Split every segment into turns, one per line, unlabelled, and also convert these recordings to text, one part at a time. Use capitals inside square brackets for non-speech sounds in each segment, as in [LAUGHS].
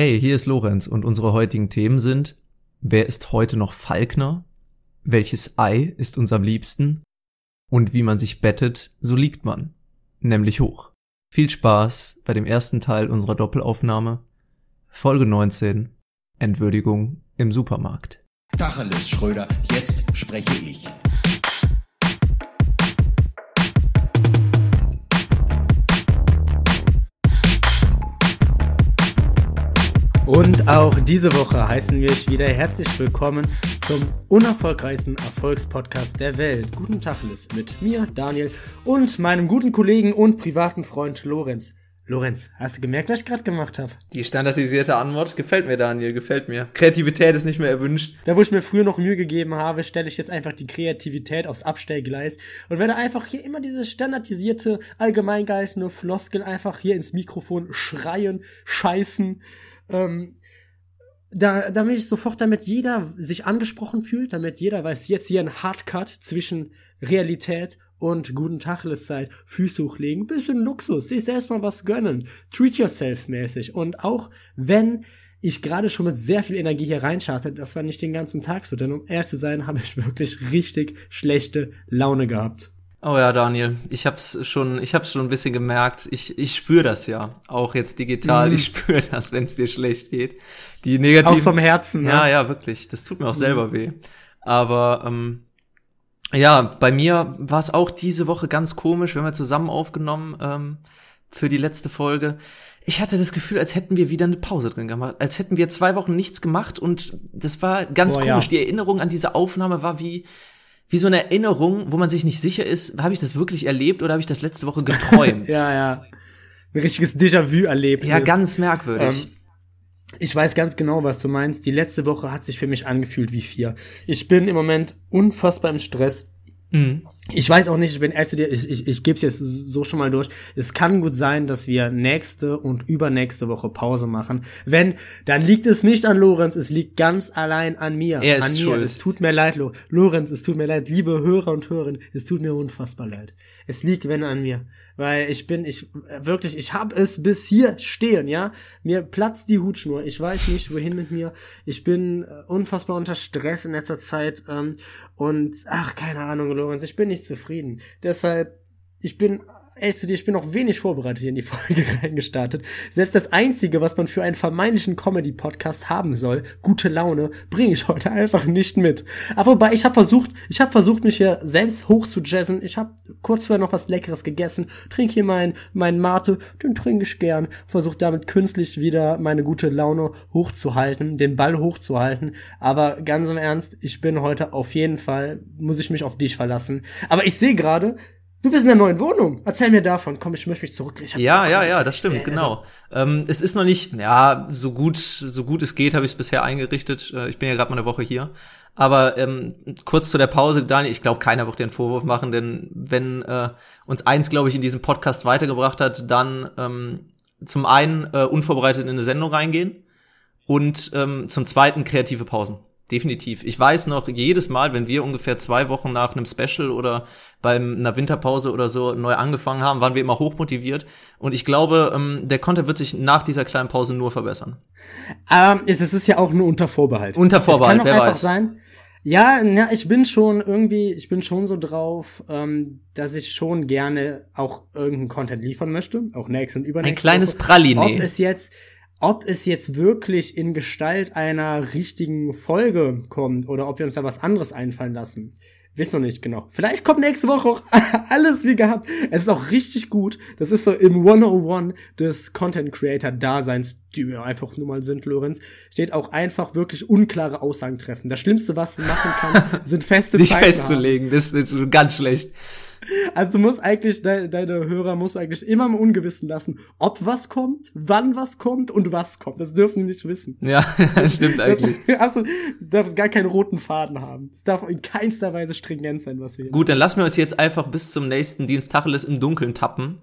Hey, hier ist Lorenz und unsere heutigen Themen sind, wer ist heute noch Falkner? Welches Ei ist uns am liebsten? Und wie man sich bettet, so liegt man, nämlich hoch. Viel Spaß bei dem ersten Teil unserer Doppelaufnahme, Folge 19, Entwürdigung im Supermarkt.
Tacheles, Schröder, jetzt spreche ich.
Und auch diese Woche heißen wir euch wieder herzlich willkommen zum unerfolgreichsten Erfolgspodcast der Welt. Guten Tag, Liz, mit mir, Daniel, und meinem guten Kollegen und privaten Freund Lorenz. Lorenz, hast du gemerkt, was ich gerade gemacht habe?
Die standardisierte Antwort gefällt mir, Daniel, gefällt mir. Kreativität ist nicht mehr erwünscht.
Da, wo ich mir früher noch Mühe gegeben habe, stelle ich jetzt einfach die Kreativität aufs Abstellgleis und werde einfach hier immer diese standardisierte, allgemein gehaltene Floskel einfach hier ins Mikrofon schreien, scheißen ähm, da, damit ich sofort, damit jeder sich angesprochen fühlt, damit jeder weiß, jetzt hier ein Hardcut zwischen Realität und guten Tageszeit, Füße hochlegen, bisschen Luxus, sich selbst mal was gönnen, treat yourself mäßig. Und auch wenn ich gerade schon mit sehr viel Energie hier reinscharte, das war nicht den ganzen Tag so, denn um ehrlich zu sein, [LAUGHS] habe ich wirklich richtig schlechte Laune gehabt.
Oh ja, Daniel, ich hab's schon, ich hab's schon ein bisschen gemerkt. Ich, ich spüre das ja, auch jetzt digital. Mhm. Ich spüre das, wenn es dir schlecht geht. Die negativen.
Auch vom Herzen.
Ne? Ja, ja, wirklich. Das tut mir auch mhm. selber weh. Aber ähm, ja, bei mir war es auch diese Woche ganz komisch. Wir haben ja zusammen aufgenommen ähm, für die letzte Folge. Ich hatte das Gefühl, als hätten wir wieder eine Pause drin gemacht, als hätten wir zwei Wochen nichts gemacht und das war ganz Boah, komisch. Ja. Die Erinnerung an diese Aufnahme war wie wie so eine Erinnerung, wo man sich nicht sicher ist, habe ich das wirklich erlebt oder habe ich das letzte Woche geträumt? [LAUGHS]
ja, ja. Ein richtiges Déjà-vu-Erlebnis.
Ja, ganz merkwürdig. Ähm,
ich weiß ganz genau, was du meinst. Die letzte Woche hat sich für mich angefühlt wie vier. Ich bin im Moment unfassbar im Stress. Mhm. Ich weiß auch nicht, ich bin ehrlich zu dir, ich, ich, ich gebe es jetzt so schon mal durch. Es kann gut sein, dass wir nächste und übernächste Woche Pause machen. Wenn, dann liegt es nicht an Lorenz, es liegt ganz allein an mir.
Er ist
an mir.
Schuld.
Es tut mir leid, Lorenz, es tut mir leid, liebe Hörer und Hörerinnen, es tut mir unfassbar leid. Es liegt, wenn, an mir weil ich bin, ich wirklich, ich hab es bis hier stehen, ja. Mir platzt die Hutschnur. Ich weiß nicht, wohin mit mir. Ich bin äh, unfassbar unter Stress in letzter Zeit ähm, und ach, keine Ahnung, Lorenz, ich bin nicht zufrieden. Deshalb, ich bin ehrlich zu dir, ich bin noch wenig vorbereitet hier in die [LAUGHS] Folge reingestartet. Selbst das Einzige, was man für einen vermeintlichen Comedy-Podcast haben soll, gute Laune, bringe ich heute einfach nicht mit. Aber wobei, ich habe versucht, ich habe versucht, mich hier selbst hoch zu jazzen. Ich habe kurz vorher noch was Leckeres gegessen, trinke hier mein, mein Mate, den trinke ich gern, versuche damit künstlich wieder meine gute Laune hochzuhalten, den Ball hochzuhalten. Aber ganz im Ernst, ich bin heute auf jeden Fall, muss ich mich auf dich verlassen. Aber ich sehe gerade, Du bist in der neuen Wohnung. Erzähl mir davon. Komm, ich möchte mich zurück.
Ja, ja, ja, das stimmt, genau. Ähm, es ist noch nicht, ja, so gut, so gut es geht, habe ich es bisher eingerichtet. Äh, ich bin ja gerade mal eine Woche hier. Aber ähm, kurz zu der Pause, Daniel, ich glaube, keiner wird dir einen Vorwurf machen, denn wenn äh, uns eins, glaube ich, in diesem Podcast weitergebracht hat, dann ähm, zum einen äh, unvorbereitet in eine Sendung reingehen und ähm, zum zweiten kreative Pausen. Definitiv. Ich weiß noch, jedes Mal, wenn wir ungefähr zwei Wochen nach einem Special oder bei einer Winterpause oder so neu angefangen haben, waren wir immer hochmotiviert. Und ich glaube, ähm, der Content wird sich nach dieser kleinen Pause nur verbessern.
Ähm, es ist ja auch nur unter Vorbehalt.
Unter Vorbehalt,
einfach weiß. sein. Ja, ja, ich bin schon irgendwie, ich bin schon so drauf, ähm, dass ich schon gerne auch irgendeinen Content liefern möchte, auch nächste und übernächste.
Ein kleines Praline.
Ob es jetzt ob es jetzt wirklich in Gestalt einer richtigen Folge kommt oder ob wir uns da was anderes einfallen lassen, wissen wir nicht genau. Vielleicht kommt nächste Woche auch [LAUGHS] alles wie gehabt. Es ist auch richtig gut. Das ist so im 101 des Content Creator Daseins, die wir einfach nur mal sind, Lorenz, steht auch einfach wirklich unklare Aussagen treffen. Das Schlimmste, was man machen kann, [LAUGHS] sind feste
Sich Zeiten festzulegen, haben. das ist ganz schlecht.
Also du musst eigentlich, de deine Hörer musst du eigentlich immer im Ungewissen lassen, ob was kommt, wann was kommt und was kommt. Das dürfen die nicht wissen.
Ja, [LAUGHS] das stimmt eigentlich.
Das, [LAUGHS] also, es darf gar keinen roten Faden haben. Es darf in keinster Weise stringent sein, was wir hier
Gut, dann lassen wir uns jetzt einfach bis zum nächsten Dienstacheles im Dunkeln tappen.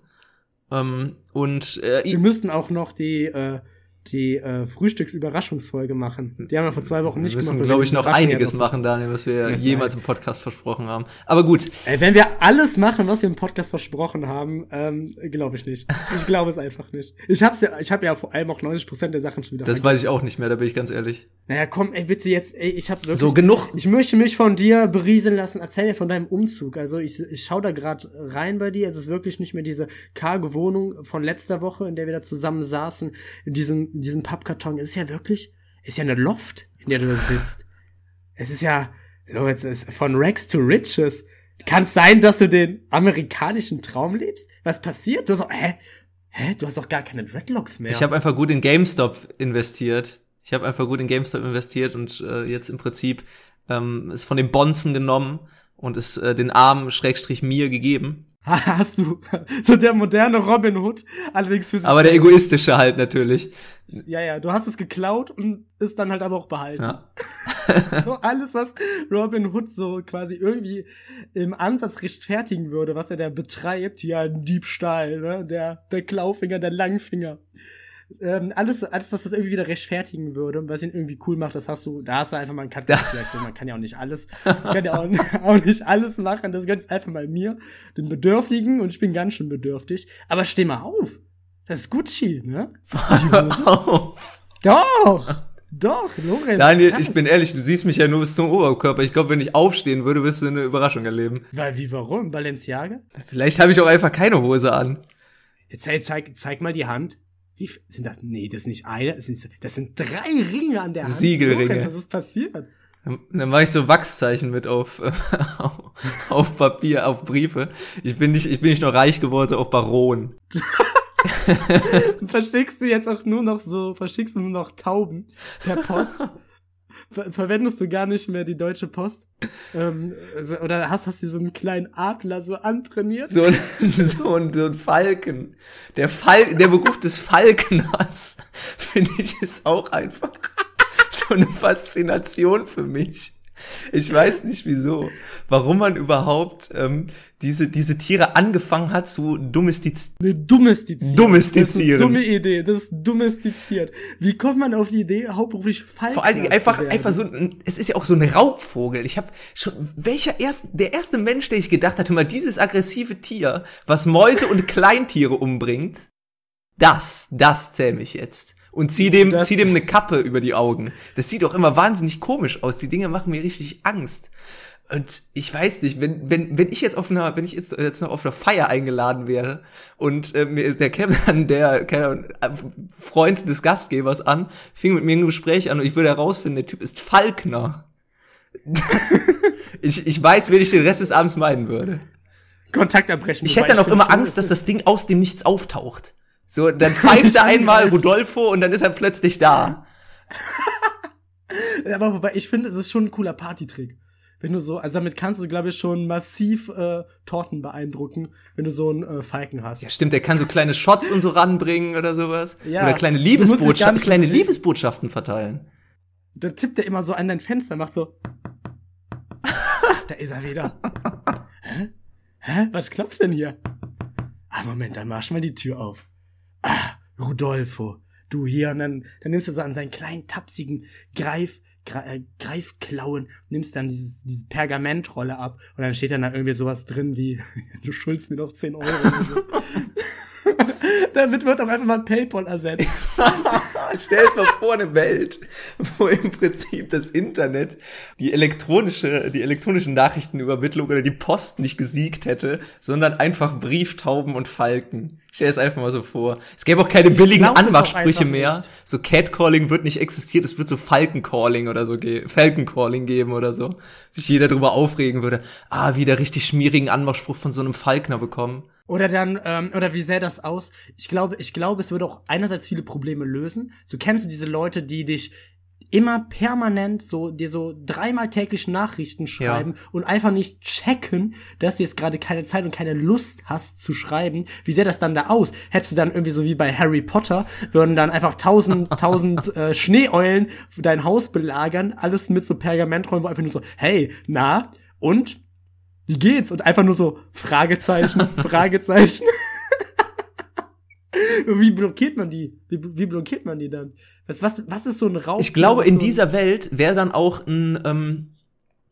Ähm, und
äh, Wir müssten auch noch die, äh, die äh, Frühstücksüberraschungsfolge machen. Die haben wir vor zwei Wochen nicht
wir müssen,
gemacht.
glaube ich, noch einiges machen, Daniel, was wir
Das
jemals im Podcast versprochen haben. Aber gut,
Ey, wenn wir alles machen, was wir im Podcast versprochen haben, ähm, glaube ich nicht. Ich glaube es einfach nicht. Ich hab's ja, ich habe ja vor allem auch 90% der Sachen schon wieder
das weiß ich auch nicht mehr, da bin ich ganz ehrlich.
Naja, komm, ey, bitte jetzt, ey, ich habe wirklich.
So, genug.
Ich möchte mich von dir berieseln lassen. Erzähl mir von deinem Umzug. Also ich, ich schau da gerade rein bei dir. Es ist wirklich nicht mehr diese karge Wohnung von letzter Woche, in der wir da zusammen saßen, in diesem, in diesem Pappkarton. Es ist ja wirklich, ist ja eine Loft, in der du da sitzt. Es ist ja, es ist von Rex to Riches. Kann es sein, dass du den amerikanischen Traum lebst? Was passiert? Du hast auch, hä? Hä? Du hast doch gar keine Dreadlocks mehr.
Ich habe einfach gut in GameStop investiert. Ich habe einfach gut in GameStop investiert und äh, jetzt im Prinzip ähm, ist von den Bonzen genommen und ist äh, den armen Schrägstrich mir gegeben. [LAUGHS]
Hast du so der moderne Robin Hood, allerdings für sich
Aber der egoistische halt natürlich.
Ja, ja, du hast es geklaut und ist dann halt aber auch behalten.
Ja. [LAUGHS]
So alles, was Robin Hood so quasi irgendwie im Ansatz rechtfertigen würde, was er da betreibt, ja, ein Diebstahl, ne? Der, der Klaufinger, der Langfinger. Ähm, alles, alles, was das irgendwie wieder rechtfertigen würde, was ihn irgendwie cool macht, das hast du, da hast du einfach mal einen Cut [LAUGHS] man kann ja auch nicht alles, man kann ja auch, [LAUGHS] auch nicht alles machen, das gehört jetzt einfach mal mir, den Bedürftigen, und ich bin ganz schön bedürftig, aber steh mal auf. Das ist Gucci, ne?
Auf.
Doch! Doch, Lorenz.
Daniel,
krass.
ich bin ehrlich, du siehst mich ja nur bis zum Oberkörper. Ich glaube, wenn ich aufstehen würde, wirst du eine Überraschung erleben.
Weil, wie, warum? Balenciaga?
Vielleicht habe ich auch einfach keine Hose an.
Jetzt zeig, zeig, zeig mal die Hand. Wie sind das? Nee, das ist nicht eine, das sind, das sind drei Ringe an der Hand.
Siegelringe.
Lorenz, was ist passiert?
Dann, mache ich so Wachszeichen mit auf, [LAUGHS] auf Papier, auf Briefe. Ich bin nicht, ich bin nicht nur reich geworden, sondern auch Baron. [LAUGHS]
Verschickst du jetzt auch nur noch so, verschickst du nur noch Tauben per Post? [LAUGHS] Ver verwendest du gar nicht mehr die Deutsche Post? Ähm, so- oder hast, hast du so einen kleinen Adler so antrainiert?
So ein, [LAUGHS] so ein, so ein Falken. Der Fal der Beruf des Falkeners, [LAUGHS] finde ich, ist auch einfach [LAUGHS] so eine Faszination für mich. Ich weiß nicht wieso, warum man überhaupt ähm, diese, diese Tiere angefangen hat zu domestizieren.
Ne.
Domestizieren.
Ist eine dumme Idee. Das ist domestiziert. Wie kommt man auf die Idee, hauptberuflich falsch
Vor allen Dingen einfach, einfach so, ein, es ist ja auch so ein Raubvogel. Ich habe schon, welcher erst, der erste Mensch, der ich gedacht hatte, mal dieses aggressive Tier, was Mäuse und Kleintiere umbringt, das, das zähle ich jetzt. Und zieh dem,
Das-
zieh dem eine Kappe über die Augen. Das sieht doch immer wahnsinnig komisch aus. Die Dinge machen mir richtig Angst. Und ich weiß nicht, wenn, wenn, wenn ich jetzt auf einer, wenn ich jetzt, jetzt noch auf einer Feier eingeladen wäre und äh, mir, der käme dann [LAUGHS] der keine äh, Freund des Gastgebers an, fing mit mir ein Gespräch an und ich würde herausfinden, der Typ ist Falkner. [LAUGHS] ich, ich weiß, wen ich den Rest des Abends meiden würde.
Kontakt abbrechen.
Ich hätte dann auch immer Angst, dass das Ding aus dem Nichts auftaucht. So, dann [LAUGHS] pfeift er einmal. Rodolfo und dann ist er plötzlich da. [LAUGHS]
Aber wobei, ich finde, es ist schon ein cooler Partytrick. Wenn du so, also damit kannst du, glaube ich, schon massiv äh, Torten beeindrucken, wenn du so einen äh, Falken hast.
Ja, stimmt, der kann so kleine Shots und so ranbringen oder sowas.
Ja,
oder kleine Liebesbotschaften, kleine. Liebesbotschaften verteilen.
Da tippt er immer so an dein Fenster, macht so. da ist er wieder. [LAUGHS] Hä? Hä? Was klopft denn hier? Ah, Moment, dann mach mal die Tür auf. Rudolfo, du hier, und dann, dann nimmst du so an seinen kleinen, tapsigen Greif, Gre äh, Greifklauen, nimmst dann dieses, diese Pergamentrolle ab und dann steht dann da irgendwie sowas drin wie, [LAUGHS] du schuldest mir noch 10 Euro oder so. [LAUGHS] [LAUGHS] Damit wird auch einfach mal Paypal ersetzt. [LAUGHS]
Stell es mal vor, eine Welt, wo im Prinzip das Internet die elektronische, die elektronischen Nachrichtenübermittlung oder die Post nicht gesiegt hätte, sondern einfach Brieftauben und Falken. Stell es einfach mal so vor. Es gäbe auch keine
Ich
billigen
glaub
Anmachsprüche mehr.
nicht.
So Catcalling wird nicht existiert, es wird so Falkencalling oder so Falkencalling geben oder so. Sich jeder drüber aufregen würde. Ah, wieder richtig schmierigen Anmachspruch von so einem Falkner bekommen.
Oder dann, ähm, oder wie sähe das aus? Ich glaube, ich glaube, es würde auch einerseits viele Probleme lösen. So kennst du diese Leute, die dich immer permanent so dir so dreimal täglich Nachrichten schreiben und einfach nicht checken, dass du jetzt gerade keine Zeit und keine Lust hast zu schreiben. Wie sähe das dann da aus? Hättest du dann irgendwie so wie bei Harry Potter, würden dann einfach tausend, [LAUGHS] tausend äh, Schneeeulen dein Haus belagern, alles mit so Pergamentrollen, wo einfach nur so, hey, na, und? Wie geht's? Und einfach nur so Fragezeichen, [LAUGHS] Fragezeichen. [LAUGHS] Wie blockiert man die? Wie, wie blockiert man die dann? Was, was, was ist so ein Raub?
Ich glaube, in dieser Welt wäre dann auch ein, ähm,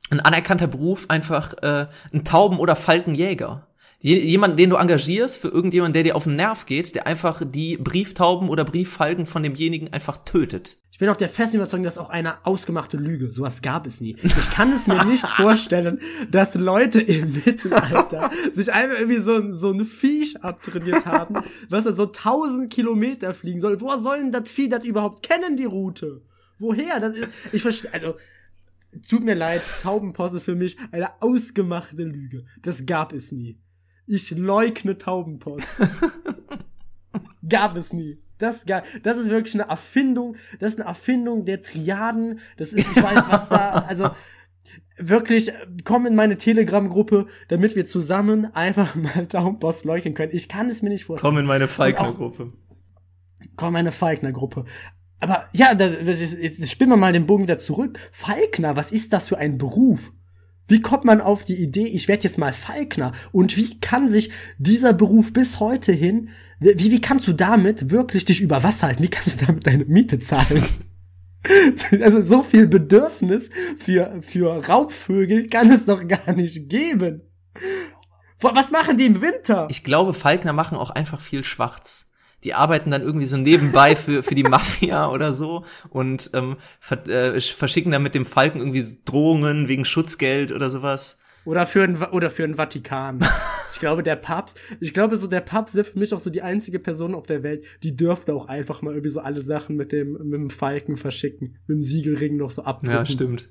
ein anerkannter Beruf einfach äh, ein Tauben- oder Falkenjäger. Jemand, den du engagierst für irgendjemanden, der dir auf den Nerv geht, der einfach die Brieftauben oder Brieffalken von demjenigen einfach tötet.
Ich bin auch der festen Überzeugung, das ist auch eine ausgemachte Lüge. Sowas gab es nie. Ich kann es mir nicht [LAUGHS] vorstellen, dass Leute im Mittelalter sich einfach irgendwie so, so ein Viech abtrainiert haben, [LAUGHS] was er so tausend Kilometer fliegen soll. Woher soll denn das Vieh das überhaupt kennen, die Route? Woher? Das ist, ich verstehe, also, tut mir leid, Taubenpost ist für mich eine ausgemachte Lüge. Das gab es nie. Ich leugne Taubenpost. [LAUGHS] Gab es nie. Das, gab, das ist wirklich eine Erfindung. Das ist eine Erfindung der Triaden. Das ist, ich weiß, was da, also wirklich, komm in meine Telegram-Gruppe, damit wir zusammen einfach mal Taubenpost leugnen können. Ich kann es mir nicht vorstellen.
Komm in meine Falkner-Gruppe.
Komm in meine Falkner-Gruppe. Aber ja, das, das ist, jetzt spielen wir mal den Bogen wieder zurück. Falkner, was ist das für ein Beruf? Wie kommt man auf die Idee, ich werde jetzt mal Falkner? Und wie kann sich dieser Beruf bis heute hin, wie, wie kannst du damit wirklich dich über Wasser halten? Wie kannst du damit deine Miete zahlen? [LAUGHS] Also so viel Bedürfnis für, für Raubvögel kann es doch gar nicht geben. Was machen die im Winter?
Ich glaube, Falkner machen auch einfach viel schwarz die arbeiten dann irgendwie so nebenbei für, für die Mafia oder so und ähm, ver, äh, verschicken dann mit dem Falken irgendwie Drohungen wegen Schutzgeld oder sowas.
Oder für ein, oder für ein Vatikan. Ich glaube, der Papst, ich glaube so, der Papst wäre für mich auch so die einzige Person auf der Welt, die dürfte auch einfach mal irgendwie so alle Sachen mit dem, mit dem Falken verschicken, mit dem Siegelring noch so abdrücken.
Ja, stimmt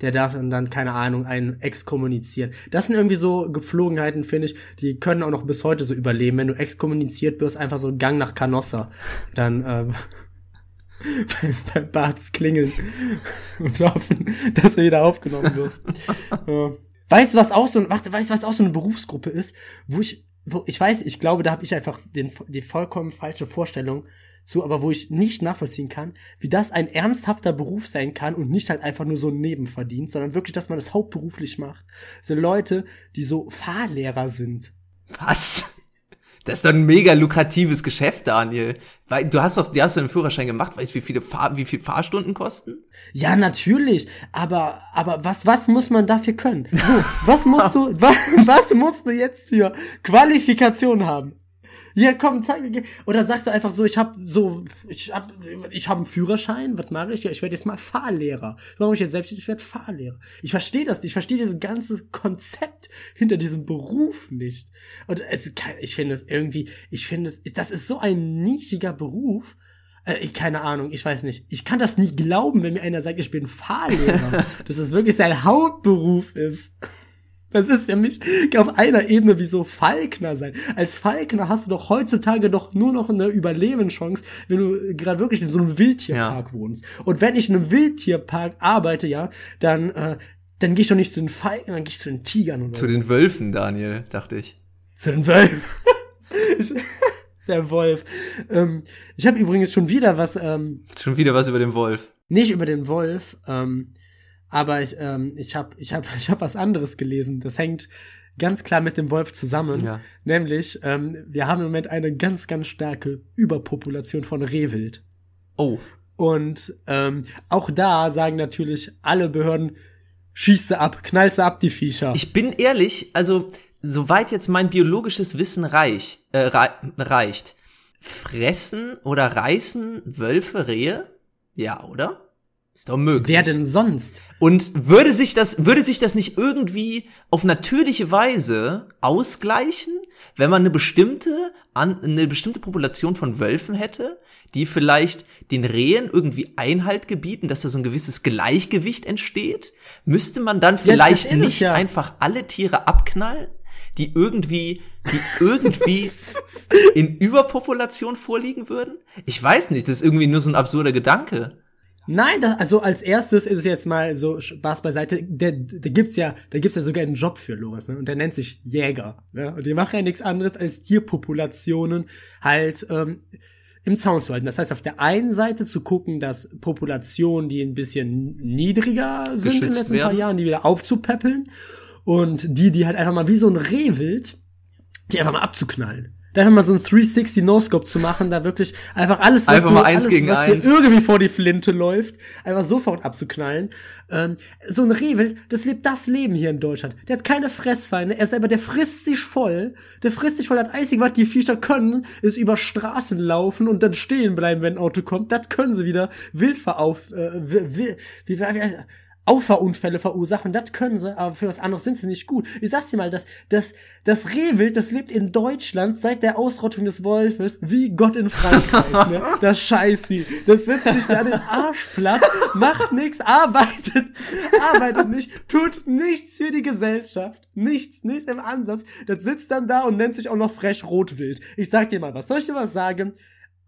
der darf dann, keine Ahnung, einen exkommunizieren. Das sind irgendwie so Gepflogenheiten, finde ich, die können auch noch bis heute so überleben. Wenn du exkommuniziert wirst, einfach so ein Gang nach Canossa, dann ähm, [LAUGHS] beim, beim Papst klingeln [LAUGHS] und hoffen, dass du wieder aufgenommen wirst. [LAUGHS] äh, weißt du, was auch so, warte, weißt du, was auch so eine Berufsgruppe ist, wo ich, wo ich weiß, ich glaube, da habe ich einfach den, die vollkommen falsche Vorstellung so, aber wo ich nicht nachvollziehen kann, wie das ein ernsthafter Beruf sein kann und nicht halt einfach nur so ein Nebenverdienst, sondern wirklich, dass man das hauptberuflich macht. So Leute, die so Fahrlehrer sind.
Was? Das ist doch ein mega lukratives Geschäft, Daniel. Weil du hast doch, du hast doch einen Führerschein gemacht, weißt du, wie viele Fahr wie viel Fahrstunden kosten?
Ja, natürlich. Aber, aber was, was muss man dafür können? So, was musst du, [LAUGHS] was, was musst du jetzt für Qualifikation haben? Ja, komm, zeig mir. Oder sagst du einfach so, ich habe so, ich hab, ich habe einen Führerschein, was mache ich? Ja, ich werde jetzt mal Fahrlehrer. Warum ich jetzt selbst, ich werde Fahrlehrer. Ich verstehe das nicht, ich verstehe dieses ganze Konzept hinter diesem Beruf nicht. Und es, ich finde es irgendwie, ich finde es, das ist so ein nischiger Beruf. Äh, ich, keine Ahnung, ich weiß nicht. Ich kann das nie glauben, wenn mir einer sagt, ich bin Fahrlehrer. [LAUGHS] dass es wirklich sein Hauptberuf ist. Das ist für mich auf einer Ebene wie so Falkner sein. Als Falkner hast du doch heutzutage doch nur noch eine Überlebenschance, wenn du gerade wirklich in so einem Wildtierpark ja. wohnst. Und wenn ich in einem Wildtierpark arbeite, ja, dann, äh, dann gehe ich doch nicht zu den Falken, dann gehe ich zu den Tigern oder
Zu so. den Wölfen, Daniel, dachte ich.
Zu den Wölfen. [LAUGHS] [LAUGHS] der Wolf. Ähm, ich habe übrigens schon wieder was. Ähm,
schon wieder was über den Wolf.
Nicht über den Wolf. Ähm, aber ich, ähm, ich habe ich hab, [LAUGHS] ich hab was anderes gelesen. Das hängt ganz klar mit dem Wolf zusammen. Ja. Nämlich, ähm, wir haben im Moment eine ganz, ganz starke Überpopulation von Rehwild.
Oh.
Und ähm, auch da sagen natürlich alle Behörden, schieß sie ab, knall sie ab, die Viecher.
Ich bin ehrlich, also soweit jetzt mein biologisches Wissen reicht, äh, reicht, fressen oder reißen Wölfe Rehe? Ja, oder? Ist doch möglich.
Wer denn sonst?
Und würde sich das, würde sich das nicht irgendwie auf natürliche Weise ausgleichen, wenn man eine bestimmte, eine bestimmte Population von Wölfen hätte, die vielleicht den Rehen irgendwie Einhalt gebieten, dass da so ein gewisses Gleichgewicht entsteht? Müsste man dann vielleicht ja, nicht ja. einfach alle Tiere abknallen? die irgendwie, die irgendwie [LAUGHS] in Überpopulation vorliegen würden? Ich weiß nicht, das ist irgendwie nur so ein absurder Gedanke.
Nein, das, also als erstes ist es jetzt mal so Spaß beiseite. Der, der gibt's ja, da gibt's ja sogar einen Job für Loris, ne? Und der nennt sich Jäger. Ne? Und die machen ja nichts anderes als Tierpopulationen halt ähm, im Zaun zu halten. Das heißt, auf der einen Seite zu gucken, dass Populationen, die ein bisschen niedriger sind in den letzten werden. paar Jahren, die wieder aufzupäppeln und die, die halt einfach mal wie so ein Rehwild, die einfach mal abzuknallen. Da einfach mal so ein 360 No-Scope zu machen, da wirklich einfach alles, was,
Einfach
du, alles,
gegen
was
eins.
dir irgendwie vor die Flinte läuft, einfach sofort abzuknallen. Ähm, so ein Rehwild, das lebt das Leben hier in Deutschland. Der hat keine Fressfeinde, er selber, der frisst sich voll, der frisst sich voll, das Einzige, was die Viecher können, ist über Straßen laufen und dann stehen bleiben, wenn ein Auto kommt. Das können sie wieder wild verauf, äh, wie, wie, wie, wie, Auffahrunfälle verursachen, das können sie, aber für was anderes sind sie nicht gut. Ich sag's dir mal, das, das, das Rehwild, das lebt in Deutschland seit der Ausrottung des Wolfes wie Gott in Frankreich, ne? [LAUGHS] Das scheiß sie. Das setzt sich da den Arsch platt, macht nichts, arbeitet, arbeitet nicht, tut nichts für die Gesellschaft. Nichts, nicht im Ansatz. Das sitzt dann da und nennt sich auch noch frech Rotwild. Ich sag dir mal was, soll ich dir was sagen?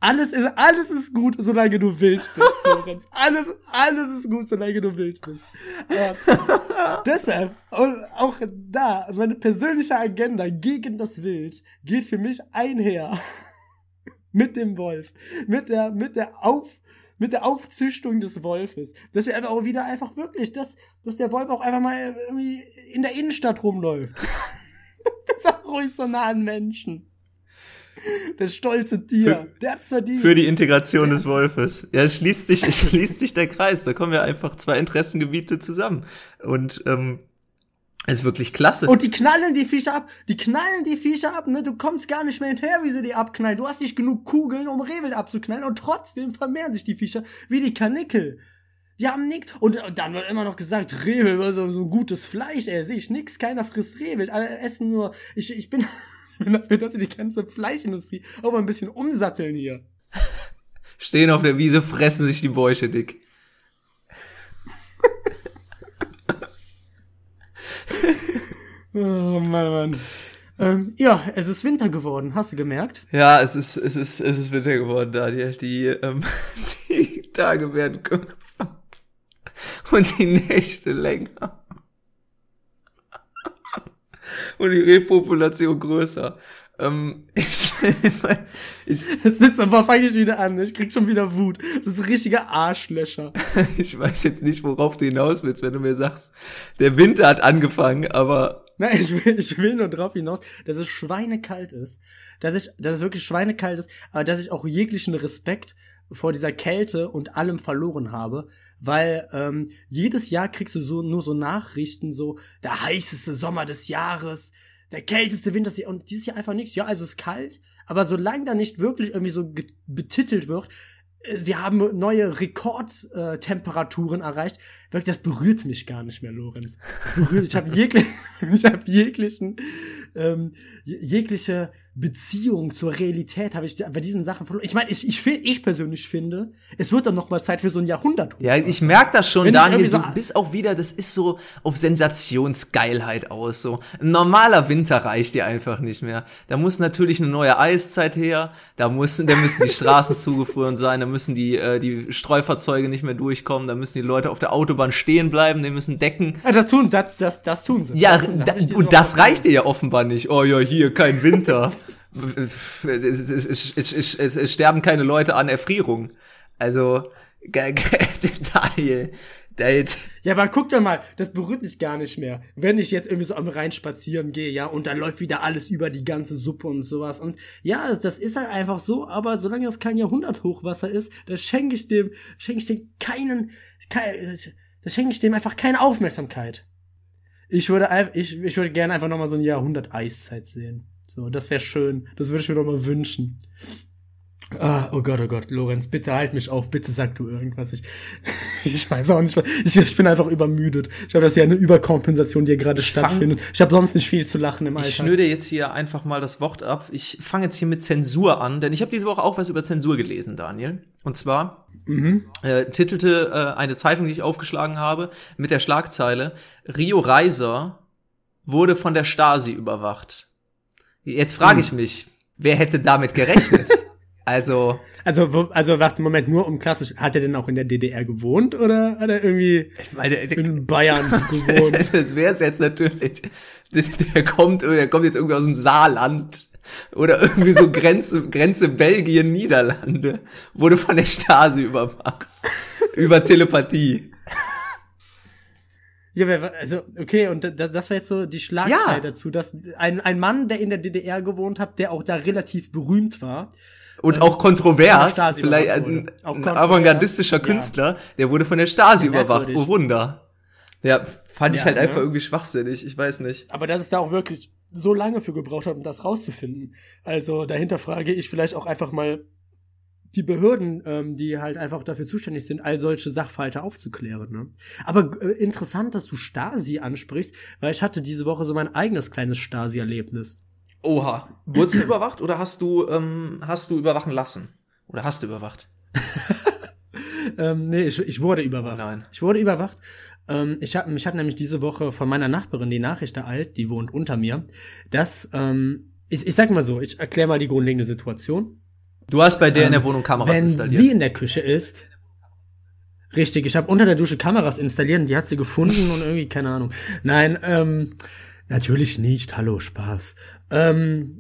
Alles ist, alles ist gut, solange du wild bist, [LAUGHS] Lorenz. Alles, alles ist gut, solange du wild bist. Aber [LAUGHS] deshalb, und auch da, meine persönliche Agenda gegen das Wild geht für mich einher [LAUGHS] mit dem Wolf, mit der, mit der Auf, mit der Aufzüchtung des Wolfes. Dass wir einfach auch wieder einfach wirklich, dass, dass der Wolf auch einfach mal irgendwie in der Innenstadt rumläuft. das ist auch ruhig so nah an Menschen. [LAUGHS] Das stolze Tier. der hat's verdient.
Für die Integration des Wolfes. Ja, es schließt sich, [LAUGHS] es schließt sich der Kreis. Da kommen ja einfach zwei Interessengebiete zusammen. Und ähm, es ist wirklich klasse.
Und die knallen die Viecher ab. Die knallen die Viecher ab, ne? Du kommst gar nicht mehr hinterher, wie sie die abknallen. Du hast nicht genug Kugeln, um Rehwild abzuknallen. Und trotzdem vermehren sich die Viecher wie die Kanickel. Die haben nix. Und, und dann wird immer noch gesagt, Rehwild war so, so ein gutes Fleisch, ey. Sehe ich nix. Keiner frisst Rehwild. Alle essen nur. Ich, ich bin, [LAUGHS] bin dafür, dass sie die ganze Fleischindustrie auch mal ein bisschen umsatteln hier.
Stehen auf der Wiese, fressen sich die Bäuche dick.
Oh Mann, Mann. Ähm, ja, es ist Winter geworden, hast du gemerkt?
Ja, es ist, es ist, es ist Winter geworden, Daniel. Die, ähm, [LAUGHS] die Tage werden kürzer. Und die Nächte länger. Und die Repopulation größer. Ähm, [LAUGHS] ich, ich,
Das sitzt aber fange ich wieder an. Ich krieg schon wieder Wut. Das ist richtige Arschlöcher. [LAUGHS]
ich weiß jetzt nicht, worauf du hinaus willst, wenn du mir sagst, der Winter hat angefangen, aber
Nein, ich will, ich will nur drauf hinaus, dass es schweinekalt ist. Dass ich, dass es wirklich schweinekalt ist, aber dass ich auch jeglichen Respekt vor dieser Kälte und allem verloren habe, weil ähm, jedes Jahr kriegst du so nur so Nachrichten, so der heißeste Sommer des Jahres, der kälteste Winter und dieses Jahr einfach nichts. Ja, also es ist kalt, aber solange da nicht wirklich irgendwie so betitelt wird, äh, wir haben neue Rekordtemperaturen äh, erreicht. Wirklich, das berührt mich gar nicht mehr, Lorenz. Berührt, ich habe jeglich, [LAUGHS] ich hab jeglichen, ähm, je- jegliche Beziehung zur Realität habe ich bei diesen Sachen verloren. Ich meine, ich, ich, ich persönlich finde, es wird dann noch mal Zeit für so ein Jahrhundert.
Ja, ich merk das schon,
Wenn
Daniel.
irgendwie
Du
so-
bist auch wieder, das ist so auf Sensationsgeilheit aus. So ein normaler Winter reicht dir einfach nicht mehr. Da muss natürlich eine neue Eiszeit her. Da müssen, da müssen die [LAUGHS] Straßen zugefroren sein. Da müssen die äh, die Streufahrzeuge nicht mehr durchkommen. Da müssen die Leute auf der Autobahn stehen bleiben. Die müssen decken.
Ja, das tun, das, das, das tun sie.
Ja,
das
da, und das reicht dir ja offenbar nicht. Oh ja, hier kein Winter. [LAUGHS] es, es, es, es, sterben keine Leute an Erfrierung. Also [LAUGHS] Daniel, da jetzt
Ja, aber guck doch mal, das berührt mich gar nicht mehr. Wenn ich jetzt irgendwie so am Rhein spazieren gehe, ja, und dann läuft wieder alles über die ganze Suppe und sowas. Und ja, das- ist halt einfach so, aber solange das kein Jahrhunderthochwasser ist, da schenke ich dem, schenke ich dem keinen, kein, da schenke ich dem einfach keine Aufmerksamkeit. Ich würde, ich, ich würde gerne einfach nochmal so ein Jahrhundert Eiszeit sehen. So, das wäre schön. Das würde ich mir nochmal wünschen. Ah, oh Gott, oh Gott, Lorenz, bitte halt mich auf, bitte sag du irgendwas. Ich, [LAUGHS] ich weiß auch nicht, was- ich, ich bin einfach übermüdet. Ich glaube, das ist ja eine Überkompensation, die hier gerade stattfindet. Ich habe sonst nicht viel zu lachen im
Ich
Alltag.
schnüre jetzt hier einfach mal das Wort ab. Ich fange jetzt hier mit Zensur an, denn ich habe diese Woche auch was über Zensur gelesen, Daniel. Und zwar äh, titelte äh, eine Zeitung, die ich aufgeschlagen habe, mit der Schlagzeile Rio Reiser wurde von der Stasi überwacht. Jetzt frage ich mich, wer hätte damit gerechnet? [LAUGHS] also,
Also, also warte, Moment, nur um klassisch, hat er denn auch in der DDR gewohnt oder hat er irgendwie
meine,
in Bayern gewohnt? [LAUGHS]
das wäre es jetzt natürlich. Der, der kommt, der kommt jetzt irgendwie aus dem Saarland oder irgendwie so Grenze, [LAUGHS] Grenze Belgien, Niederlande, wurde von der Stasi überwacht. Über Telepathie.
Ja, wer- also, okay, und das, das war jetzt so die Schlagzeile
Ja.
dazu, dass ein, ein Mann, der in der DDR gewohnt hat, der auch da relativ berühmt war,
Und
Ähm,
auch kontrovers, vielleicht ein, ein avantgardistischer
ja.
Künstler, der wurde von der Stasi
Ja,
überwacht. Oh Wunder. Ja, fand ich
Ja,
halt
ne?
einfach irgendwie schwachsinnig. Ich weiß nicht.
aber dass es da auch wirklich so lange für gebraucht hat, um das rauszufinden. Also dahinter frage ich vielleicht auch einfach mal die Behörden, ähm, die halt einfach dafür zuständig sind, all solche Sachverhalte aufzuklären. Ne? Aber äh, interessant, dass du Stasi ansprichst, weil ich hatte diese Woche so mein eigenes kleines Stasi-Erlebnis.
Oha. Wurdest du überwacht oder hast du, ähm, hast du überwachen lassen? Oder hast du überwacht? [LAUGHS]
Ähm, nee, ich, ich wurde überwacht.
Oh nein.
Ich wurde überwacht. Ähm, ich hab, mich hat nämlich diese Woche von meiner Nachbarin die Nachricht ereilt, die wohnt unter mir, dass, ähm, ich, ich sag mal so, ich erkläre mal die grundlegende Situation.
Du hast bei der in der Wohnung Kameras
Ähm, Wenn
installiert.
sie in der Küche ist, richtig, ich habe unter der Dusche Kameras installiert und die hat sie gefunden und irgendwie, keine Ahnung. Nein, ähm, natürlich nicht, hallo, Spaß. Ähm,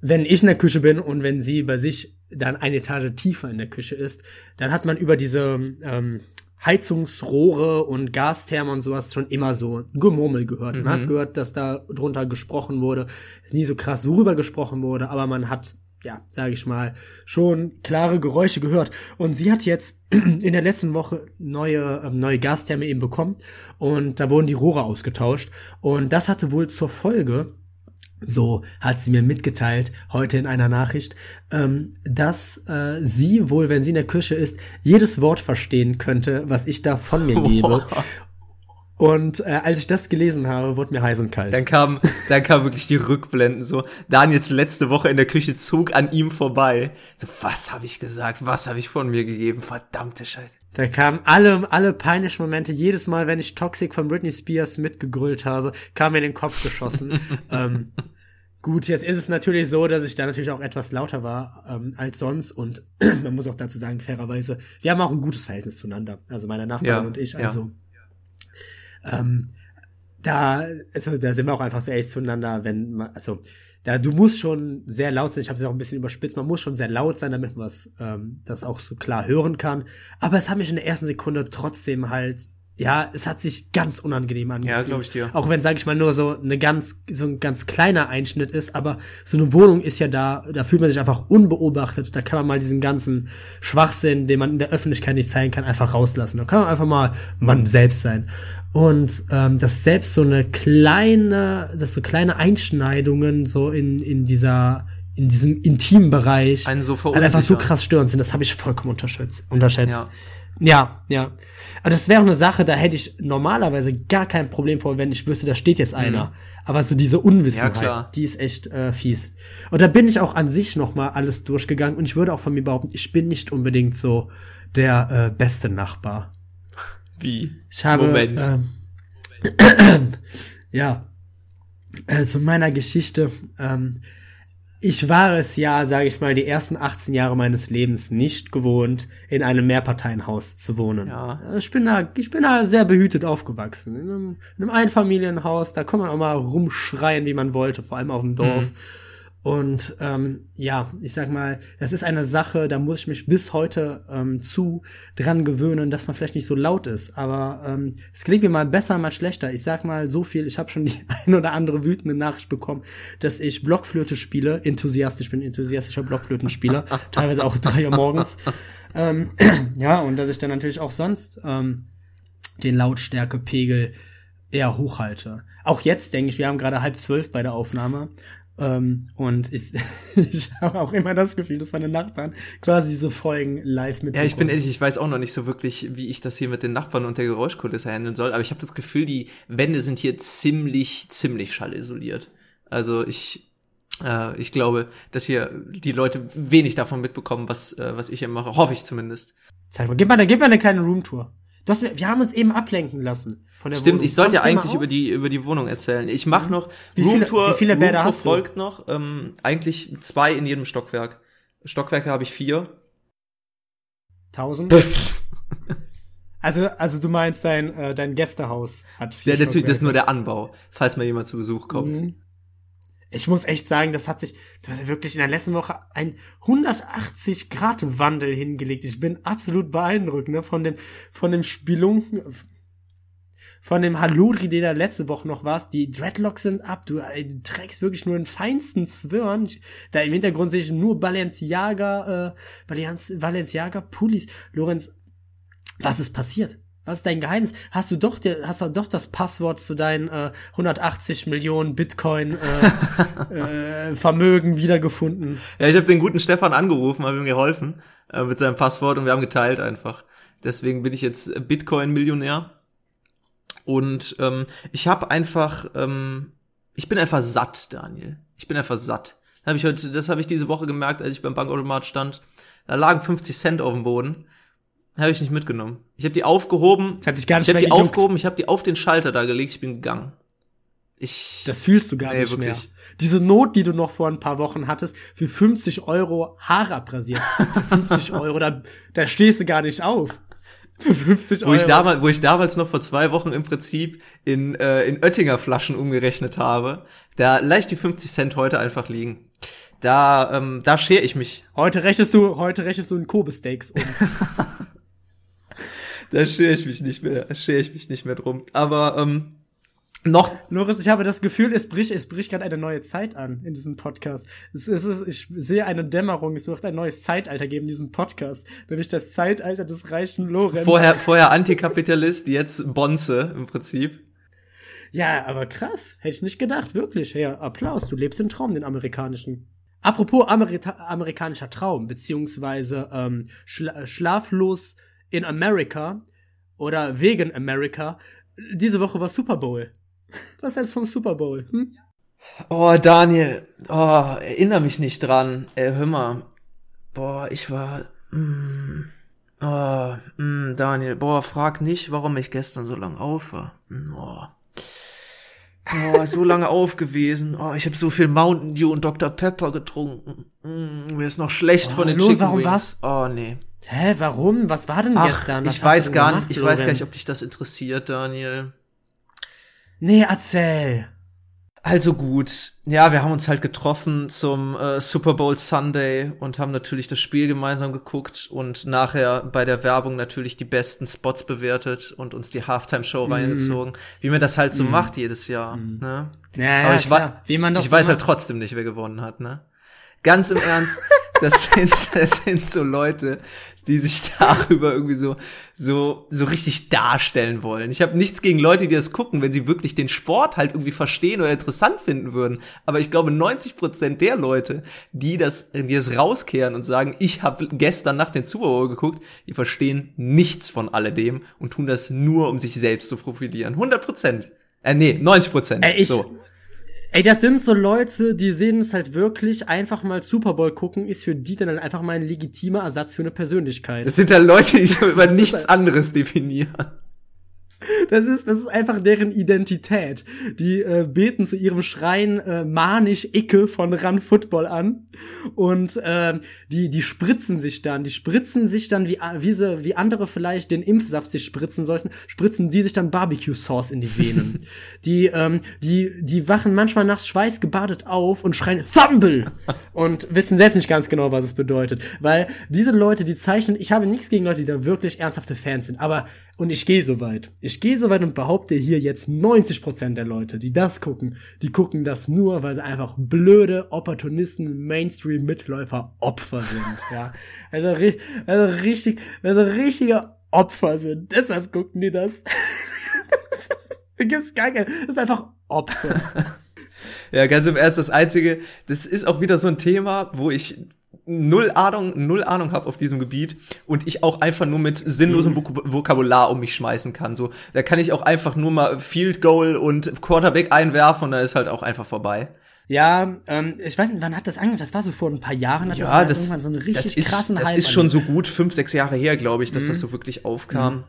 wenn ich in der Küche bin und wenn sie bei sich dann eine Etage tiefer in der Küche ist, dann hat man über diese ähm, Heizungsrohre und Gastherme und sowas schon immer so Gemurmel gehört. Man hat gehört, dass da drunter gesprochen wurde, nie so krass worüber gesprochen wurde, aber man hat ja, sage ich mal, schon klare Geräusche gehört. Und sie hat jetzt [CLEARS THROAT] in der letzten Woche neue, ähm, neue Gastherme eben bekommen und da wurden die Rohre ausgetauscht. Und das hatte wohl zur Folge, so hat sie mir mitgeteilt, heute in einer Nachricht, ähm, dass äh, sie wohl, wenn sie in der Küche ist, jedes Wort verstehen könnte, was ich da von mir [LAUGHS] gebe. Und äh, als ich das gelesen habe, wurde mir heiß und kalt.
Dann kam, dann kam wirklich die Rückblenden so. Daniels letzte Woche in der Küche zog an ihm vorbei. So, was habe ich gesagt? Was habe ich von mir gegeben? Verdammte Scheiße.
Da kamen alle, alle peinlichen Momente. Jedes Mal, wenn ich Toxic von Britney Spears mitgegrüllt habe, kam mir in den Kopf geschossen. [LAUGHS] ähm, gut, jetzt ist es natürlich so, dass ich da natürlich auch etwas lauter war ähm, als sonst. Und [CLEARS THROAT] man muss auch dazu sagen, fairerweise, wir haben auch ein gutes Verhältnis zueinander. Also meine Nachbarin
Ja,
und ich.
ja.
Ähm, da, also da sind wir auch einfach so ehrlich zueinander, wenn man, also da du musst schon sehr laut sein. Ich habe es auch ein bisschen überspitzt. Man muss schon sehr laut sein, damit man was, ähm, das auch so klar hören kann. Aber es hat mich in der ersten Sekunde trotzdem halt, ja, es hat sich ganz unangenehm angefühlt.
glaub ich dir.
Auch wenn, sage ich mal, nur so eine ganz, so ein ganz kleiner Einschnitt ist. Aber so eine Wohnung ist ja da, da fühlt man sich einfach unbeobachtet. Da kann man mal diesen ganzen Schwachsinn, den man in der Öffentlichkeit nicht zeigen kann, einfach rauslassen. Da kann man einfach mal man selbst sein. Und ähm, dass selbst so eine kleine, dass so kleine Einschneidungen so in, in dieser, in diesem intimen Bereich halt einfach so krass störend sind, das habe ich vollkommen unterschätzt. unterschätzt.
Ja.
Ja, ja. Aber das wäre auch eine Sache, da hätte ich normalerweise gar kein Problem vor, wenn ich wüsste, da steht jetzt einer. Aber so diese Unwissenheit,
Mhm. Ja,
die ist echt äh, fies. Und da bin ich auch an sich noch mal alles durchgegangen und ich würde auch von mir behaupten, ich bin nicht unbedingt so der äh, beste Nachbar.
Wie?
Ich habe,
Moment.
Ähm, [CLEARS THROAT] ja, äh, zu meiner Geschichte. Ähm, ich war es ja, sage ich mal, die ersten 18 Jahre meines Lebens nicht gewohnt, in einem Mehrparteienhaus zu wohnen.
Ja.
Ich bin da, ich bin da sehr behütet aufgewachsen. In einem, in einem Einfamilienhaus, da kann man auch mal rumschreien, wie man wollte, vor allem auf dem Dorf. Und ähm, ja, ich sag mal, das ist eine Sache, da muss ich mich bis heute ähm, zu dran gewöhnen, dass man vielleicht nicht so laut ist. Aber ähm, es klingt mir mal besser, mal schlechter. Ich sag mal so viel, ich habe schon die [LAUGHS] ein oder andere wütende Nachricht bekommen, dass ich Blockflöte spiele, enthusiastisch bin, enthusiastischer Blockflötenspieler, [LAUGHS] teilweise auch drei Uhr morgens. Ähm, [CLEARS THROAT] ja, und dass ich dann natürlich auch sonst ähm, den Lautstärkepegel eher hochhalte. Auch jetzt denke ich, wir haben gerade halb zwölf bei der Aufnahme. Ähm, und ich, [LAUGHS] ich habe auch immer das Gefühl, dass meine Nachbarn quasi diese Folgen live mit.
Ja, ich bin ehrlich, ich weiß auch noch nicht so wirklich, wie ich das hier mit den Nachbarn und der Geräuschkulisse handeln soll, aber ich habe das Gefühl, die Wände sind hier ziemlich, ziemlich schallisoliert. Also ich, äh, ich glaube, dass hier die Leute wenig davon mitbekommen, was, äh, was ich hier mache. Hoffe ich zumindest.
Sag mal, gib mal, gib mal eine kleine Roomtour. Du hast, mir- wir haben uns eben ablenken lassen von der
Stimmt,
Wohnung.
ich sollte ja
du
eigentlich über die, über die Wohnung erzählen. Ich mache noch
Wie viele-
Roomtour,
wie viele Bäder
Roomtour
hast du?
folgt noch. Ähm, eigentlich zwei in jedem Stockwerk. Stockwerke habe ich vier.
Tausend? [LAUGHS] also, also du meinst, dein, äh, dein Gästehaus hat vier
Ja, natürlich, das ist nur der Anbau, falls mal jemand zu Besuch kommt.
Mhm. Ich muss echt sagen, das hat sich das hat wirklich in der letzten Woche ein 180 Grad Wandel hingelegt. Ich bin absolut beeindruckt, ne, von dem, von dem Spelunken, von dem Haludri, der da letzte Woche noch warst. Die Dreadlocks sind ab. Du, ey, du trägst wirklich nur den feinsten Zwirn. Ich, da im Hintergrund sehe ich nur Balenciaga, äh, Balenciaga, Balenciaga Pullis. Lorenz, was ist passiert? Was ist dein Geheimnis? Hast du doch, der, hast du doch das Passwort zu deinen äh, 180 Millionen Bitcoin äh, [LAUGHS] äh, Vermögen wiedergefunden?
Ja, ich habe den guten Stefan angerufen, habe ihm geholfen äh, mit seinem Passwort und wir haben geteilt einfach. Deswegen bin ich jetzt Bitcoin-Millionär. Und ähm, ich habe einfach, ähm, ich bin einfach satt, Daniel. Ich bin einfach satt. Hab ich heute, das habe ich diese Woche gemerkt, als ich beim Bankautomat stand. Da lagen 50 Cent auf dem Boden. Habe ich nicht mitgenommen. Ich habe die aufgehoben.
Das hat sich gar nicht
ich habe
mehr
die
gejuckt.
aufgehoben, ich habe die auf den Schalter da gelegt, ich bin gegangen. Ich
Das fühlst du gar
Nee,
nicht mehr.
wirklich.
Diese Not, die du noch vor ein paar Wochen hattest, für 50 Euro Haare abrasiert. Für 50 [LAUGHS] Euro, da, da stehst du gar nicht auf. Für 50
wo
Euro.
ich damals, wo ich damals noch vor zwei Wochen im Prinzip in äh, in Oettinger Flaschen umgerechnet habe, da leicht die 50 Cent heute einfach liegen. Da ähm, da schere ich mich.
heute rechnest du, heute rechnest du in Kobe-Steaks um. [LAUGHS]
Da schere ich mich nicht mehr, schere ich mich nicht mehr drum. Aber ähm, noch
Loris, ich habe das Gefühl, es bricht, es bricht gerade eine neue Zeit an in diesem Podcast. Es, es ist, ich sehe eine Dämmerung, es wird ein neues Zeitalter geben in diesem Podcast. Nämlich das Zeitalter des reichen Lorenz.
vorher vorher Antikapitalist, jetzt Bonze im Prinzip.
Ja, aber krass. Hätte ich nicht gedacht, wirklich. Ja, Applaus. Du lebst im Traum, den amerikanischen. Apropos Amerika amerikanischer Traum, beziehungsweise ähm, schla schlaflos in Amerika oder wegen Amerika. Diese Woche war Super Bowl. Was hältst du vom Super Bowl? Hm?
Oh, Daniel, oh, erinnere mich nicht dran. Ey, hör mal. Boah, ich war. Mm, oh, mm, Daniel, boah, frag nicht, warum ich gestern so lange auf war. Mm, Oh. Oh, so lange [LAUGHS] auf gewesen. Oh, ich habe so viel Mountain Dew und Dr. Pepper getrunken. Mm, mir ist noch schlecht
Oh,
von den
Lo,
Chicken
warum
Wings.
was?
Oh, nee.
Hä, warum? Was war denn
Ach,
gestern? Was
ich weiß gar
gemacht,
nicht, ich weiß gar nicht,
Lorenz?
ob dich das interessiert, Daniel.
Nee, erzähl.
Also gut, ja, wir haben uns halt getroffen zum äh, Super Bowl Sunday und haben natürlich das Spiel gemeinsam geguckt und nachher bei der Werbung natürlich die besten Spots bewertet und uns die Halftime Show
Mhm.
reingezogen, wie man das halt so macht jedes Jahr. Ne?
Ja, ja,
Aber ich, wei-
Wie man das
ich
so
weiß halt
macht.
trotzdem nicht, wer gewonnen hat. Ne? Ganz im Ernst, das [LAUGHS] sind, das sind so Leute, die sich [LAUGHS] darüber irgendwie so so so richtig darstellen wollen. Ich habe nichts gegen Leute, die das gucken, wenn sie wirklich den Sport halt irgendwie verstehen oder interessant finden würden. Aber ich glaube, 90 Prozent der Leute, die das, die das rauskehren und sagen, ich habe gestern Nacht den Super Bowl geguckt, die verstehen nichts von alledem und tun das nur, um sich selbst zu profilieren. 100 Prozent. Äh, nee, 90 Prozent.
Ey, ich,
so.
Ey, das sind so Leute, die sehen es halt wirklich, einfach mal Super Bowl gucken, ist für die dann halt einfach mal ein legitimer Ersatz für eine Persönlichkeit.
Das sind halt Leute, die so [LAUGHS] über nichts anderes definieren.
Das ist, das ist einfach deren Identität. Die äh, beten zu ihrem Schrein äh, manisch Icke von Run Football an und äh, die die spritzen sich dann, die spritzen sich dann wie wie sie wie andere vielleicht den Impfsaft sich spritzen sollten, spritzen die sich dann Barbecue Sauce in die Venen. [LAUGHS] die ähm, die die wachen manchmal nachts schweißgebadet auf und schreien Thumble und wissen selbst nicht ganz genau, was es bedeutet, weil diese Leute, die zeichnen, ich habe nichts gegen Leute, die da wirklich ernsthafte Fans sind, aber und ich gehe so weit. Ich gehe so weit und behaupte hier jetzt 90% der Leute, die das gucken, die gucken das nur, weil sie einfach blöde Opportunisten, Mainstream-Mitläufer, Opfer sind, [LAUGHS] ja. Also, also richtig, also richtige Opfer sind. Deshalb gucken die das. [LAUGHS] da gibt's gar kein, das ist einfach Opfer. [LAUGHS]
Ja, ganz im Ernst, das Einzige, das ist auch wieder so ein Thema, wo ich null Ahnung, null Ahnung habe auf diesem Gebiet und ich auch einfach nur mit sinnlosem Vok Vokabular um mich schmeißen kann. So, da kann ich auch einfach nur mal Field Goal und Quarterback einwerfen und da ist halt auch einfach vorbei.
Ja, ähm, ich weiß nicht, wann hat das angefangen? Das war so vor ein paar Jahren, hat das,
Ja,
mal
das,
irgendwann so einen richtig
das ist,
krassen
das
Hype
ist schon so gut fünf, sechs Jahre her, glaube ich, dass
Mhm.
das so wirklich aufkam.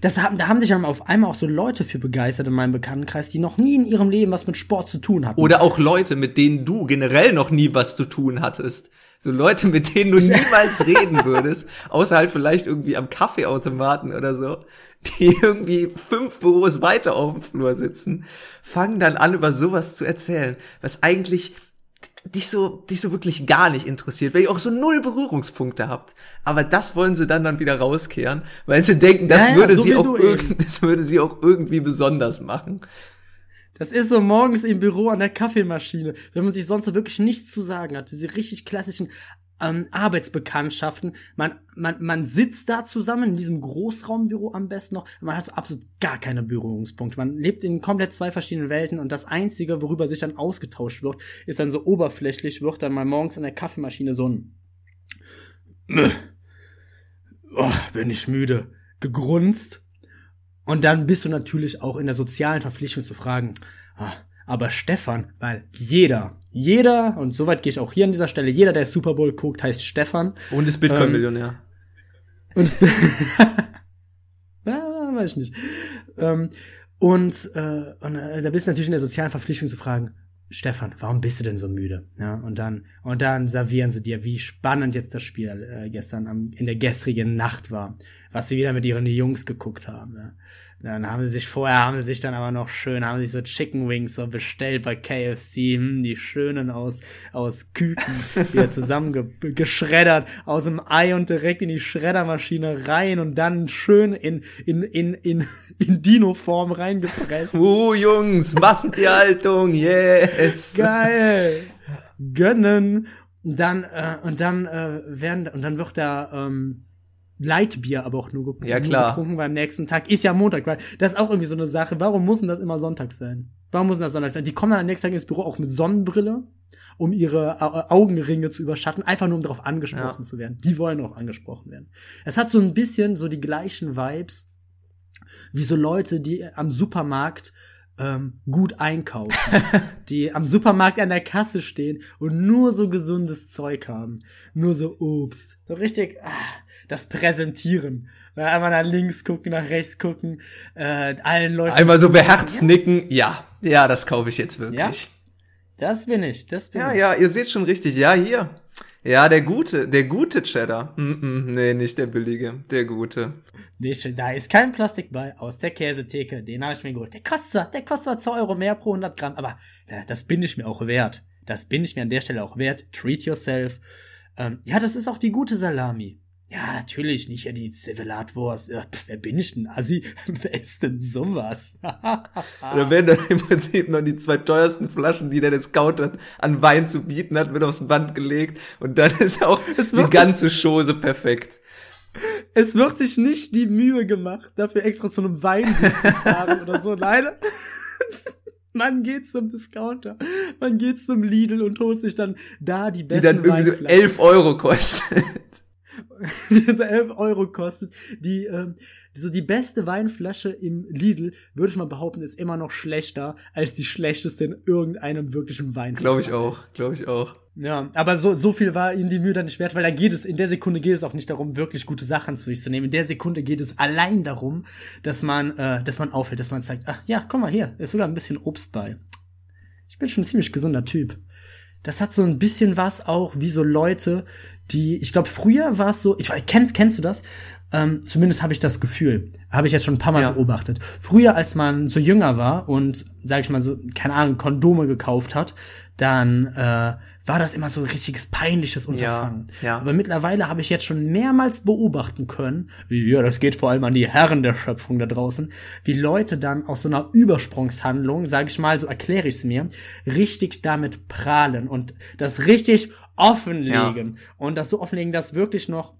Das haben, da haben sich auf einmal auch so Leute für begeistert in meinem Bekanntenkreis, die noch nie in ihrem Leben was mit Sport zu tun hatten.
Oder auch Leute, mit denen du generell noch nie was zu tun hattest. So Leute, mit denen du niemals [LAUGHS] reden würdest, außer halt vielleicht irgendwie am Kaffeeautomaten oder so, die irgendwie fünf Büros weiter auf dem Flur sitzen, fangen dann an, über sowas zu erzählen, was eigentlich dich so, dich so wirklich gar nicht interessiert, weil ihr auch so null Berührungspunkte habt. Aber das wollen sie dann dann wieder rauskehren, weil sie denken, das
Ja, ja,
würde
so
sie auch irgend, [LAUGHS] das würde sie auch irgendwie besonders machen.
Das ist so morgens im Büro an der Kaffeemaschine, wenn man sich sonst so wirklich nichts zu sagen hat. Diese richtig klassischen ähm, Arbeitsbekanntschaften. Man, man, man sitzt da zusammen in diesem Großraumbüro am besten noch. Man hat so absolut gar keine Berührungspunkte. Man lebt in komplett zwei verschiedenen Welten und das Einzige, worüber sich dann ausgetauscht wird, ist dann so oberflächlich, wird dann mal morgens an der Kaffeemaschine so ein oh, bin ich müde, gegrunzt. Und dann bist du natürlich auch in der sozialen Verpflichtung zu fragen, ah, aber Stefan, weil jeder, jeder, und soweit gehe ich auch hier an dieser Stelle, jeder, der Super Bowl guckt, heißt Stefan.
Und ist Bitcoin-Millionär.
Und es [LAUGHS] ah, weiß ich nicht. Ähm, und, äh, und äh, da bist du natürlich in der sozialen Verpflichtung zu fragen, Stefan, warum bist du denn so müde? Ja, und dann, und dann servieren sie dir, wie spannend jetzt das Spiel äh, gestern am, in der gestrigen Nacht war, was sie wieder mit ihren Jungs geguckt haben. Ja. Dann haben sie sich vorher, haben sie sich dann aber noch schön, haben sich so Chicken Wings so bestellt bei KFC, hm, die schönen aus, aus Küken, [LAUGHS] wieder zusammengeschreddert aus dem Ei und direkt in die Schreddermaschine rein und dann schön in, in, in, in, in Dino-Form reingepresst.
Uh, Jungs, Massentierhaltung, yes.
Geil! Gönnen! Und dann, äh, und dann äh, werden, und dann wird da, ähm, Leitbier aber auch nur, ge
Ja,
nur
klar.
getrunken beim nächsten Tag. Ist ja Montag, weil das ist auch irgendwie so eine Sache. Warum muss denn das immer Sonntag sein? Warum muss denn das Sonntag sein? Die kommen dann am nächsten Tag ins Büro auch mit Sonnenbrille, um ihre Au- Augenringe zu überschatten, einfach nur um darauf angesprochen
Ja.
zu werden. Die wollen darauf angesprochen werden. Es hat so ein bisschen so die gleichen Vibes wie so Leute, die am Supermarkt ähm, gut einkaufen, [LAUGHS] die am Supermarkt an der Kasse stehen und nur so gesundes Zeug haben, nur so Obst, so richtig ah, das Präsentieren, einmal nach links gucken, nach rechts gucken, äh, allen Leuten
Einmal so beherzt nicken, ja, ja, das kaufe ich jetzt wirklich.
Ja? Das bin ich, das bin
Ja,
ich.
ja, ihr seht schon richtig. Ja, hier. Ja, der gute, der gute Cheddar. Mm -mm, nee, nicht der billige, der gute.
Nicht, da ist kein Plastik bei, aus der Käsetheke, den habe ich mir geholt. Der kostet, der kostet zwar 2 Euro mehr pro 100 Gramm, aber das bin ich mir auch wert. Das bin ich mir an der Stelle auch wert. Treat yourself. Ähm, ja, das ist auch die gute Salami. Ja, natürlich, nicht ja die Zivilatwurst. Ja, pf, wer bin ich denn? Assi, [LAUGHS] wer ist denn sowas? [LAUGHS]
Da werden dann im Prinzip noch die zwei teuersten Flaschen, die der Discounter an Wein zu bieten hat, wird aufs Band gelegt und dann [LAUGHS] ist auch die ganze Chose perfekt.
es wird sich nicht die Mühe gemacht, dafür extra zu einem Weingut zu fahren oder so. Nein. Man geht zum Discounter, man geht zum Lidl und holt sich dann da die
Die
besten
dann irgendwie so. 11 Euro kostet.
Die so 11 Euro kostet. Die, ähm, so die beste Weinflasche im Lidl, würde ich mal behaupten, ist immer noch schlechter als die schlechteste in irgendeinem wirklichen Wein.
Glaube ich auch, glaube ich auch.
Ja, aber so, so viel war ihnen die Mühe dann nicht wert, weil da geht es, in der Sekunde geht es auch nicht darum, wirklich gute Sachen zu sich zu nehmen. In der Sekunde geht es allein darum, dass man, äh, dass man auffällt, dass man sagt, ach ja, guck mal hier, ist sogar ein bisschen Obst bei. Ich bin schon ein ziemlich gesunder Typ. Das hat so ein bisschen was auch wie so Leute, die, ich glaube, früher war es so, ich weiß, kennst, kennst du das? Ähm, zumindest habe ich das Gefühl. Habe ich jetzt schon ein paar Mal
Ja.
beobachtet. Früher, als man so jünger war und, sag ich mal so, keine Ahnung, Kondome gekauft hat, dann äh, war das immer so ein richtiges peinliches Unterfangen.
ja.
Aber mittlerweile habe ich jetzt schon mehrmals beobachten können, wie, ja, das geht vor allem an die Herren der Schöpfung da draußen, wie Leute dann aus so einer Übersprungshandlung, sage ich mal, so erkläre ich es mir, richtig damit prahlen und das richtig offenlegen. Und das so offenlegen, dass wirklich noch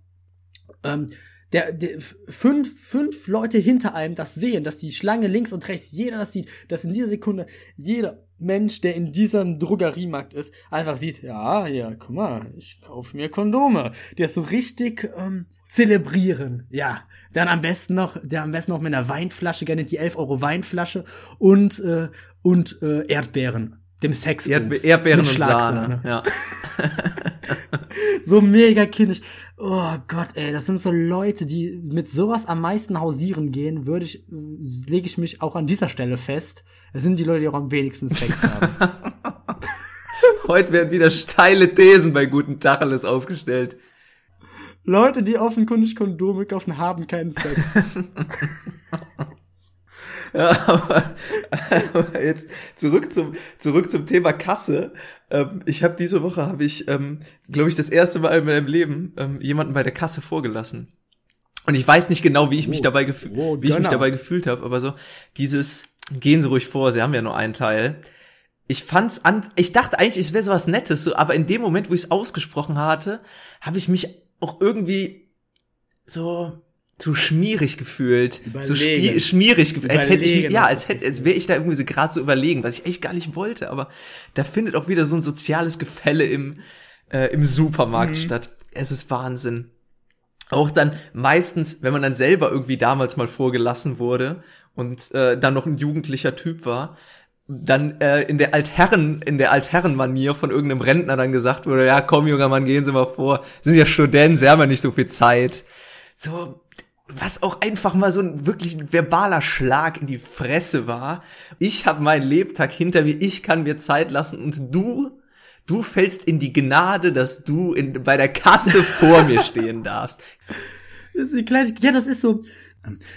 ähm, der, der fünf, fünf Leute hinter einem das sehen, dass die Schlange links und rechts, jeder das sieht, dass in dieser Sekunde jeder Mensch, der in diesem Drogeriemarkt ist, einfach sieht, ja, ja, guck mal, ich kaufe mir Kondome. Die das so richtig ähm, zelebrieren. Ja, dann am besten noch, der am besten noch mit einer Weinflasche, gerne die 11 Euro Weinflasche und, äh, und äh, Erdbeeren. Dem Sex.
Erdbe Erdbeeren und Sahne. Ja. [LAUGHS]
So mega kindisch. Oh Gott, ey, das sind so Leute, die mit sowas am meisten hausieren gehen, würde ich, lege ich mich auch an dieser Stelle fest. Das sind die Leute, die auch am wenigsten Sex haben. [LAUGHS]
Heute werden wieder steile Thesen bei guten Tacheles aufgestellt.
Leute, die offenkundig Kondome kaufen, haben keinen Sex. [LAUGHS]
Ja, aber, aber jetzt zurück zum, zurück zum Thema Kasse. Ähm, ich habe diese Woche, habe ich, ähm, glaube ich, das erste Mal in meinem Leben ähm, jemanden bei der Kasse vorgelassen. Und ich weiß nicht genau, wie ich mich
Oh.
dabei gefühlt,
Oh,
wie ich mich dabei gefühlt habe, aber so dieses gehen Sie ruhig vor, Sie haben ja nur einen Teil. Ich fand's an, ich dachte eigentlich, es wäre sowas Nettes, so, aber in dem Moment, wo ich es ausgesprochen hatte, habe ich mich auch irgendwie so so schmierig gefühlt, so
Überlegen.
spie- schmierig gefühlt, als hätte ich ja, als hätte, als wäre ich da irgendwie so gerade so überlegen, was ich echt gar nicht wollte, aber da findet auch wieder so ein soziales Gefälle im äh, im Supermarkt
Mhm.
statt. Es ist Wahnsinn. Auch dann meistens, wenn man dann selber irgendwie damals mal vorgelassen wurde und äh, dann noch ein jugendlicher Typ war, dann äh, in der Altherren, in der Altherrenmanier von irgendeinem Rentner dann gesagt wurde, ja komm junger Mann, gehen Sie mal vor, Sie sind ja Studenten, Sie haben ja nicht so viel Zeit. So, was auch einfach mal so ein wirklich verbaler Schlag in die Fresse war. Ich habe meinen Lebtag hinter mir, ich kann mir Zeit lassen und du, du fällst in die Gnade, dass du in, bei der Kasse vor mir stehen darfst. [LAUGHS]
Das ist die kleine, ja, das ist so.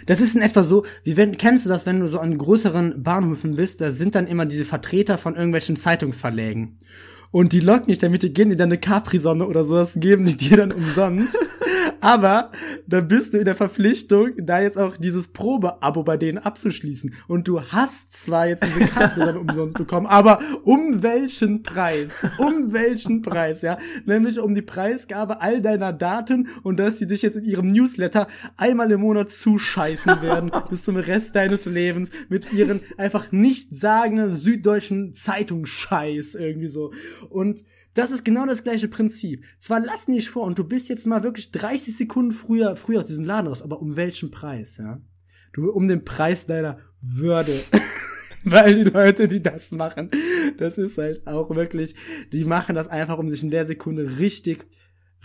Das ist in etwa so, wie wenn, kennst du das, wenn du so an größeren Bahnhöfen bist, da sind dann immer diese Vertreter von irgendwelchen Zeitungsverlägen. Und die locken dich damit, die geben dir dann eine Capri-Sonne oder sowas, geben die dir dann umsonst. [LAUGHS] Aber da bist du in der Verpflichtung, da jetzt auch dieses Probeabo bei denen abzuschließen. Und du hast zwar jetzt diese Capri-Sonne umsonst bekommen, aber um welchen Preis? Um welchen Preis, ja? Nämlich um die Preisgabe all deiner Daten und dass sie dich jetzt in ihrem Newsletter einmal im Monat zuscheißen werden [LAUGHS] bis zum Rest deines Lebens mit ihren einfach nichtssagenden süddeutschen Zeitungsscheiß irgendwie so. Und das ist genau das gleiche Prinzip. Zwar lassen die dich vor und du bist jetzt mal wirklich 30 Sekunden früher, früher aus diesem Laden raus, aber um welchen Preis, ja? Du, um den Preis deiner Würde. [LAUGHS] Weil die Leute, die das machen, das ist halt auch wirklich, die machen das einfach, um sich in der Sekunde richtig,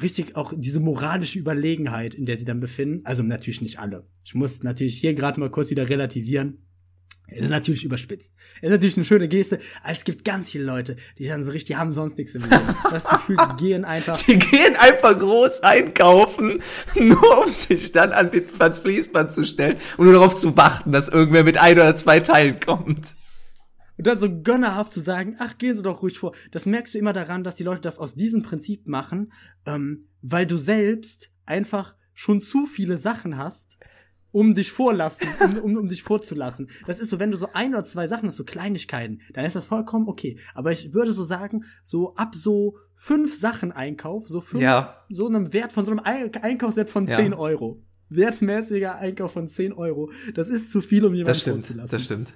richtig auch diese moralische Überlegenheit, in der sie dann befinden. Also natürlich nicht alle. Ich muss natürlich hier gerade mal kurz wieder relativieren. Es ist natürlich überspitzt. Es ist natürlich eine schöne Geste, aber es gibt ganz viele Leute, die dann so richtig, die haben sonst nichts im Leben. Das Gefühl, die gehen einfach
Die gehen einfach groß einkaufen, [LAUGHS] nur um sich dann an den ans Fließband zu stellen und nur darauf zu warten, dass irgendwer mit ein oder zwei Teilen kommt.
Und dann so gönnerhaft zu sagen, ach, gehen Sie doch ruhig vor. Das merkst du immer daran, dass die Leute das aus diesem Prinzip machen, ähm, weil du selbst einfach schon zu viele Sachen hast, um dich vorlassen, um, um, um dich vorzulassen. Das ist so, wenn du so ein oder zwei Sachen hast, so Kleinigkeiten, dann ist das vollkommen okay. Aber ich würde so sagen, so ab so fünf Sachen Einkauf, so fünf,
Ja.
so einem Wert von so einem Ein- Einkaufswert von
Ja.
10 Euro. Wertmäßiger Einkauf von 10 Euro. Das ist zu viel, um jemanden vorzulassen.
das stimmt.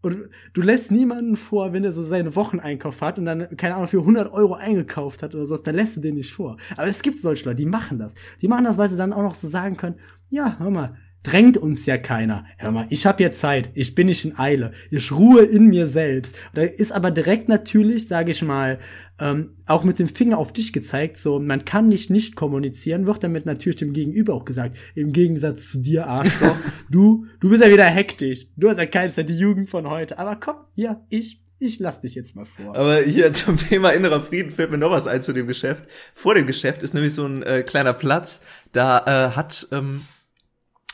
Und du lässt niemanden vor, wenn er so seinen Wocheneinkauf hat und dann, keine Ahnung, für 100 Euro eingekauft hat oder sowas, dann lässt du den nicht vor. Aber es gibt solche Leute, die machen das. Die machen das, weil sie dann auch noch so sagen können, ja, hör mal, drängt uns ja keiner. Hör mal, ich habe jetzt Zeit, ich bin nicht in Eile, ich ruhe in mir selbst. Da ist aber direkt natürlich, sage ich mal, ähm, auch mit dem Finger auf dich gezeigt, so, man kann nicht nicht kommunizieren, wird damit natürlich dem Gegenüber auch gesagt, im Gegensatz zu dir, Arschloch, [LAUGHS] du, du bist ja wieder hektisch, du hast ja keine Zeit, die Jugend von heute, aber komm, hier, ich, ich lass dich jetzt mal vor.
Aber hier zum Thema innerer Frieden fällt mir noch was ein zu dem Geschäft. Vor dem Geschäft ist nämlich so ein äh, kleiner Platz, da äh, hat ähm,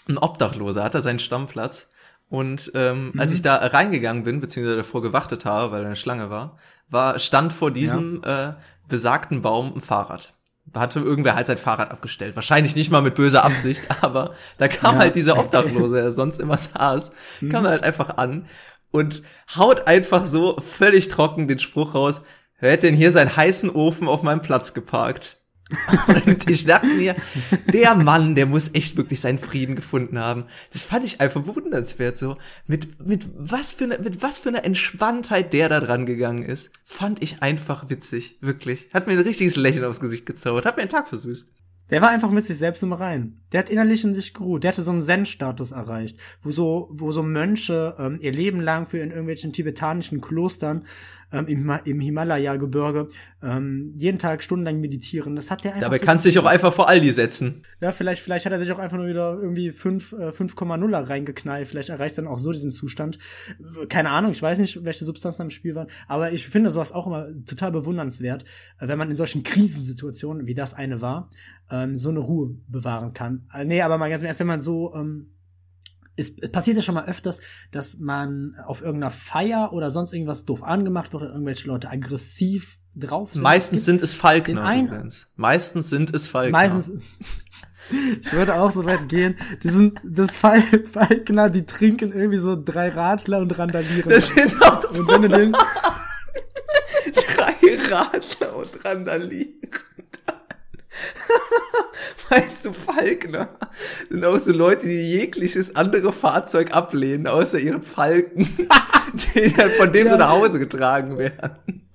ein Obdachloser, hat er seinen Stammplatz. Und ähm, als ich da reingegangen bin, beziehungsweise davor gewartet habe, weil da eine Schlange war, war stand vor diesem äh, besagten Baum ein Fahrrad. Hatte irgendwer halt sein Fahrrad abgestellt. Wahrscheinlich nicht mal mit böser Absicht, [LAUGHS] aber da kam
Ja.
halt dieser Obdachlose, der sonst immer saß, kam halt einfach an und haut einfach so völlig trocken den Spruch raus, wer hätte denn hier seinen heißen Ofen auf meinem Platz geparkt? [LAUGHS] Und ich dachte mir, der Mann, der muss echt wirklich seinen Frieden gefunden haben. Das fand ich einfach bewundernswert so. Mit, mit was für eine, mit was für einer Entspanntheit der da dran gegangen ist. Fand ich einfach witzig. Wirklich. Hat mir ein richtiges Lächeln aufs Gesicht gezaubert. Hat mir den Tag versüßt.
Der war einfach mit sich selbst im Rein. Der hat innerlich in sich geruht. Der hatte so einen Zen-Status erreicht, wo so, wo so Mönche ähm, ihr Leben lang für in irgendwelchen tibetanischen Klostern ähm, im, im Himalaya-Gebirge ähm, jeden Tag stundenlang meditieren. Das hat der einfach
Dabei
so
kannst du dich auch einfach vor Aldi setzen.
Ja, vielleicht, vielleicht hat er sich auch einfach nur wieder irgendwie 5, äh, 5,0er reingeknallt. Vielleicht erreicht er dann auch so diesen Zustand. Keine Ahnung, ich weiß nicht, welche Substanzen im Spiel waren. Aber ich finde sowas auch immer total bewundernswert, äh, wenn man in solchen Krisensituationen, wie das eine war, ähm, so eine Ruhe bewahren kann. Äh, nee, aber mal ganz im Ernst, wenn man so, ähm, es, es passiert ja schon mal öfters, dass man auf irgendeiner Feier oder sonst irgendwas doof angemacht wird oder irgendwelche Leute aggressiv drauf sind.
Meistens sind es Falkner. übrigens. Meistens sind es Falkner.
Meistens. [LAUGHS] Ich würde auch so weit gehen. Die sind das Fall, Falkner, die trinken irgendwie so drei Radler und randalieren.
Das sind auch so
und wenn du den, [LAUGHS]
drei Radler und randalieren. [LAUGHS] Weißt du, Falkner sind auch so Leute, die jegliches andere Fahrzeug ablehnen, außer ihren Falken, [LAUGHS] die dann von dem so
Ja.
nach Hause getragen werden.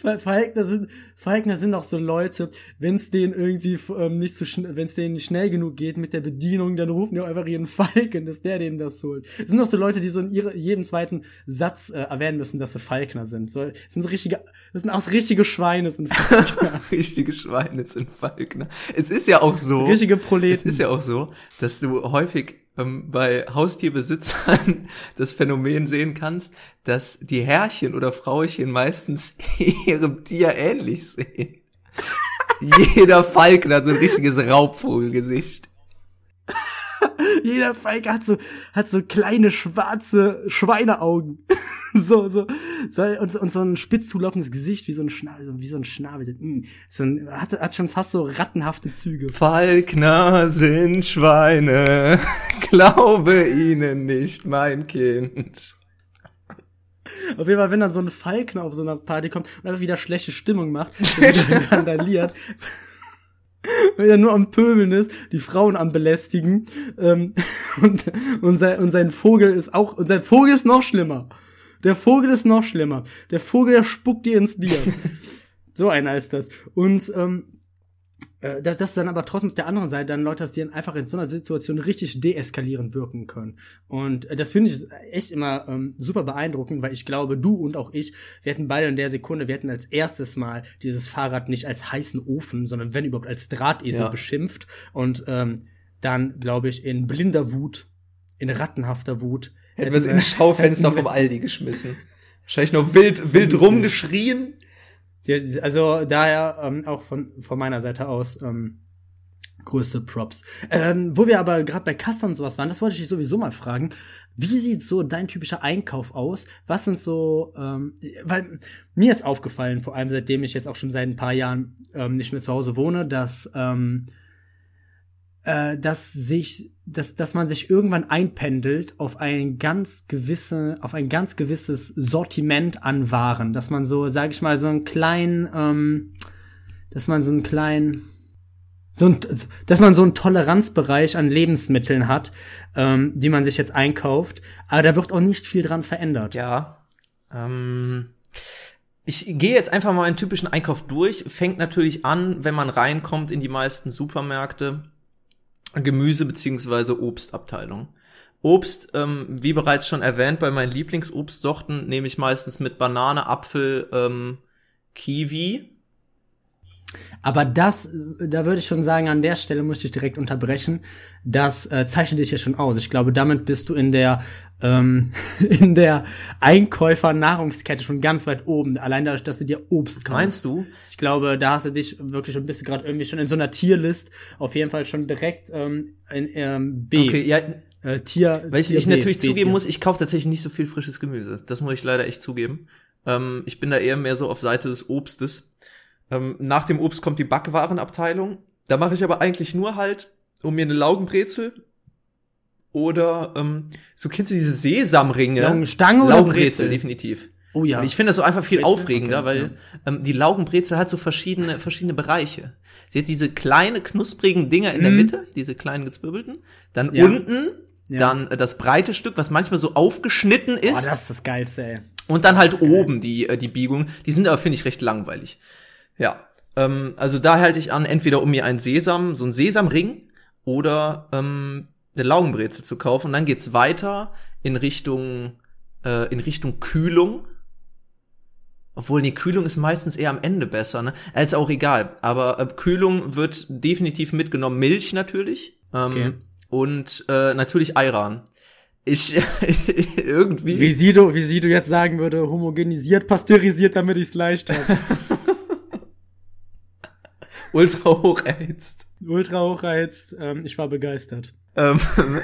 Fa- Falkner sind, Falkner sind auch so Leute, wenn es denen irgendwie ähm, nicht so schnell, wenn es denen nicht schnell genug geht mit der Bedienung, dann rufen die auch einfach ihren [LAUGHS] Falken, dass der denen das holt. Das sind auch so Leute, die so in ihre, jedem zweiten Satz äh, erwähnen müssen, dass sie Falkner sind. So, das sind so richtige, das sind auch so richtige Schweine, sind Falkner. [LAUGHS]
Richtige Schweine sind Falkner. Es ist ja auch so.
richtige
Es
Proleten.
ist ja auch so, dass du häufig ähm, bei Haustierbesitzern [LAUGHS] das Phänomen sehen kannst, dass die Herrchen oder Frauchen meistens [LAUGHS] ihrem Tier ähnlich sehen. [LAUGHS] Jeder Falken hat so ein richtiges Raubvogelgesicht.
Jeder Falke hat so, hat so kleine schwarze Schweineaugen. [LAUGHS] so, so, so, und, so- und so ein spitz zulaufendes Gesicht, wie so ein Schnabel, so, wie so ein Schnabel. Mm, so ein, hat, hat schon fast so rattenhafte Züge.
Falkner sind Schweine, [LAUGHS] glaube ihnen nicht, mein Kind.
Auf jeden Fall, wenn dann so ein Falkner auf so einer Party kommt und einfach wieder schlechte Stimmung macht und wieder [LAUGHS] randaliert, wenn er nur am Pöbeln ist, die Frauen am belästigen, ähm, [LAUGHS] und, und, sein, und sein Vogel ist auch, und sein Vogel ist noch schlimmer. Der Vogel ist noch schlimmer. Der Vogel, der spuckt dir ins Bier. [LAUGHS] so einer ist das. Und, ähm, äh, dass, dass du dann aber trotzdem auf der anderen Seite dann Leute hast, die dann einfach in so einer Situation richtig deeskalierend wirken können. Und äh, das finde ich echt immer ähm, super beeindruckend, weil ich glaube, du und auch ich, wir hätten beide in der Sekunde, wir hätten als erstes Mal dieses Fahrrad nicht als heißen Ofen, sondern wenn überhaupt als Drahtesel
Ja.
beschimpft und ähm, dann, glaube ich, in blinder Wut, in rattenhafter Wut,
Hätten wir es ins Schaufenster vom Aldi geschmissen. Wahrscheinlich noch wild, wild rumgeschrien.
Also daher ähm, auch von, von meiner Seite aus ähm, größte Props. Ähm, wo wir aber gerade bei Kasse und sowas waren, das wollte ich dich sowieso mal fragen. Wie sieht so dein typischer Einkauf aus? Was sind so, ähm, weil mir ist aufgefallen, vor allem seitdem ich jetzt auch schon seit ein paar Jahren ähm, nicht mehr zu Hause wohne, dass ähm, äh, dass sich, dass, dass man sich irgendwann einpendelt auf ein ganz gewisse, auf ein ganz gewisses Sortiment an Waren, dass man so, sag ich mal, so einen kleinen, ähm, dass man so einen kleinen, so ein, dass man so einen Toleranzbereich an Lebensmitteln hat, ähm, die man sich jetzt einkauft, aber da wird auch nicht viel dran verändert.
Ja. Ähm, ich gehe jetzt einfach mal einen typischen Einkauf durch. Fängt natürlich an, wenn man reinkommt in die meisten Supermärkte, Gemüse beziehungsweise Obstabteilung. Obst, ähm, wie bereits schon erwähnt, bei meinen Lieblingsobstsorten nehme ich meistens mit Banane, Apfel, ähm, Kiwi.
Aber das, da würde ich schon sagen, an der Stelle muss ich dich direkt unterbrechen. Das äh, zeichnet dich ja schon aus. Ich glaube, damit bist du in der ähm, [LAUGHS] in der Einkäufer-Nahrungskette schon ganz weit oben. Allein dadurch, dass du dir Obst kaufst.
Meinst du?
Ich glaube, da hast du dich wirklich schon bist du gerade irgendwie schon in so einer Tierlist auf jeden Fall schon direkt ähm, in ähm, B.
Okay, ja,
Äh, Tier.
Weil ich,
Tier
ich
B,
natürlich
B-Tier.
zugeben muss, ich kaufe tatsächlich nicht so viel frisches Gemüse. Das muss ich leider echt zugeben. Ähm, ich bin da eher mehr so auf Seite des Obstes. Ähm, nach dem Obst kommt die Backwarenabteilung. Da mache ich aber eigentlich nur halt, um mir eine Laugenbrezel oder ähm, so kennst du diese Sesamringe?
Laugenstange oder
Laugenbrezel,
Brezel?
definitiv.
Oh ja.
Ich finde das so einfach viel
Brezel?
aufregender,
Okay,
weil ähm, die Laugenbrezel hat so verschiedene, verschiedene Bereiche. Sie hat diese kleine, knusprigen Dinger in der
Mhm.
Mitte, diese kleinen gezwirbelten. Dann
Ja.
unten,
Ja.
dann äh, das breite Stück, was manchmal so aufgeschnitten
Boah,
ist.
das ist das Geilste, ey.
und dann halt oben die, äh, die Biegung. Die sind aber, finde ich, recht langweilig. Ja. Ähm, also da halte ich an, entweder um mir einen Sesam, so einen Sesamring oder ähm, eine Laugenbrezel zu kaufen. Und dann geht's weiter in Richtung, äh, in Richtung Kühlung. Obwohl, die Kühlung ist meistens eher am Ende besser, ne? Äh, Ist auch egal. Aber äh, Kühlung wird definitiv mitgenommen. Milch natürlich. Ähm,
Okay.
Und äh, natürlich Ayran. Ich [LAUGHS] irgendwie.
Wie Sido, wie Sido jetzt sagen würde, homogenisiert, pasteurisiert, damit ich's leicht habe. [LAUGHS]
ultra hoch erhitzt.
Ultra hochreiz, ähm, ich war begeistert.
Ähm, [LAUGHS]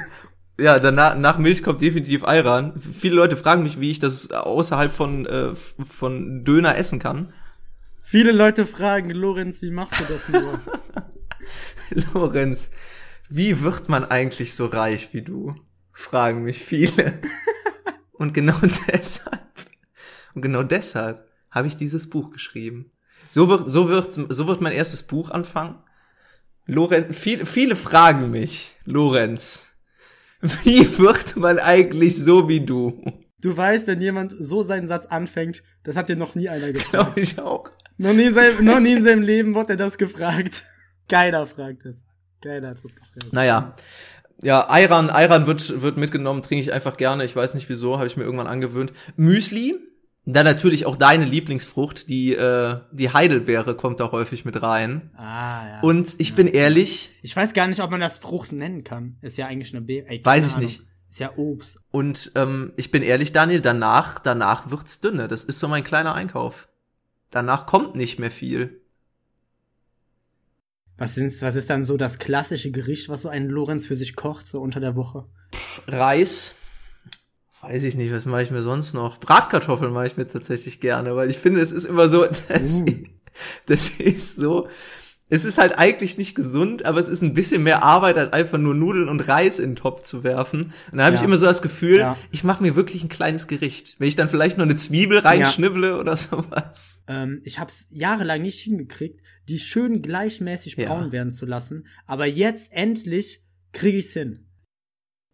Ja, danach nach Milch kommt definitiv Ayran. Viele Leute fragen mich, wie ich das außerhalb von äh, von Döner essen kann.
Viele Leute fragen, Lorenz, wie machst du das nur? [LAUGHS]
Lorenz, wie wird man eigentlich so reich wie du? Fragen mich viele. [LAUGHS] und genau deshalb, und genau deshalb habe ich dieses Buch geschrieben. So wird, so wird, so wird mein erstes Buch anfangen. Lorenz, viele, viele fragen mich, Lorenz, wie wird man eigentlich so wie du?
Du weißt, wenn jemand so seinen Satz anfängt, das hat dir noch nie einer gefragt.
Glaube ich auch.
Noch nie, in seinem, noch nie in seinem Leben wurde er das gefragt. Keiner fragt es. Keiner hat das gefragt.
Naja. Ja, Ayran, Ayran wird, wird mitgenommen, trinke ich einfach gerne. Ich weiß nicht wieso, habe ich mir irgendwann angewöhnt. Müsli, dann natürlich auch deine Lieblingsfrucht, die, äh, die Heidelbeere kommt da häufig mit rein.
Ah, ja.
Und ich bin ehrlich,
Ich weiß gar nicht, ob man das Frucht nennen kann. Ist ja eigentlich eine Beere.
Weiß ich
Ahnung.
nicht.
Ist ja Obst.
und ähm, ich bin ehrlich, Daniel, danach, danach wird's dünne. Das ist so mein kleiner Einkauf. Danach kommt nicht mehr viel.
Was, sind's, was ist dann so das klassische Gericht, was so ein Lorenz für sich kocht, so unter der Woche?
Reis. Weiß ich nicht, was mache ich mir sonst noch? Bratkartoffeln mache ich mir tatsächlich gerne, weil ich finde, es ist immer so, [LAUGHS] das,
Uh.
das ist so, es ist halt eigentlich nicht gesund, aber es ist ein bisschen mehr Arbeit, als einfach nur Nudeln und Reis in den Topf zu werfen. Und da habe
Ja.
ich immer so das Gefühl,
Ja.
ich mache mir wirklich ein kleines Gericht. Wenn ich dann vielleicht noch eine Zwiebel reinschnibble oder [LAUGHS] sowas.
Ähm, ich habe es jahrelang nicht hingekriegt, die schön gleichmäßig
Ja.
braun werden zu lassen. Aber jetzt endlich kriege ich's hin.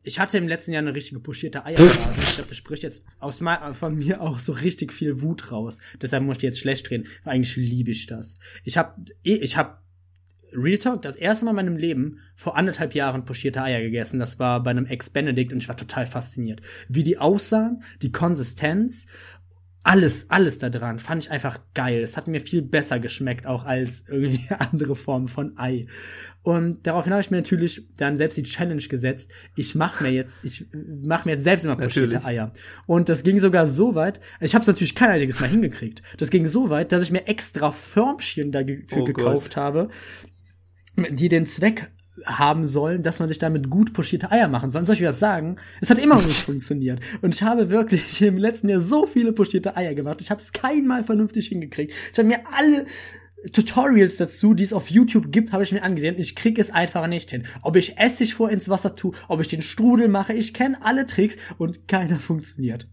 Ich hatte im letzten Jahr eine richtige puschierte Eierphase. Ich glaube, das spricht jetzt aus von mir auch so richtig viel Wut raus. Deshalb muss ich jetzt schlecht reden. Eigentlich liebe ich das. Ich habe ich hab Real Talk das erste Mal in meinem Leben vor anderthalb Jahren pochierte Eier gegessen. Das war bei einem Ex-Benedict und ich war total fasziniert. Wie die aussahen, die Konsistenz, alles, alles da dran fand ich einfach geil. Es hat mir viel besser geschmeckt, auch als irgendwie [LAUGHS] andere Formen von Ei. Und daraufhin habe ich mir natürlich dann selbst die Challenge gesetzt. Ich mache mir jetzt, ich mache mir jetzt selbst immer pochierte. Eier. Und das ging sogar so weit, ich habe es natürlich kein einziges Mal hingekriegt. Das ging so weit, dass ich mir extra Förmchen dafür
Oh Gott.
gekauft habe, die den Zweck haben sollen, dass man sich damit gut pochierte Eier machen soll. Und soll ich was sagen? Es hat immer noch nicht [LAUGHS] funktioniert. Und ich habe wirklich im letzten Jahr so viele pochierte Eier gemacht. Ich habe es keinmal vernünftig hingekriegt. Ich habe mir alle Tutorials dazu, die es auf YouTube gibt, habe ich mir angesehen. Ich krieg es einfach nicht hin. Ob ich Essig vor ins Wasser tue, ob ich den Strudel mache, ich kenne alle Tricks und keiner [LAUGHS] funktioniert.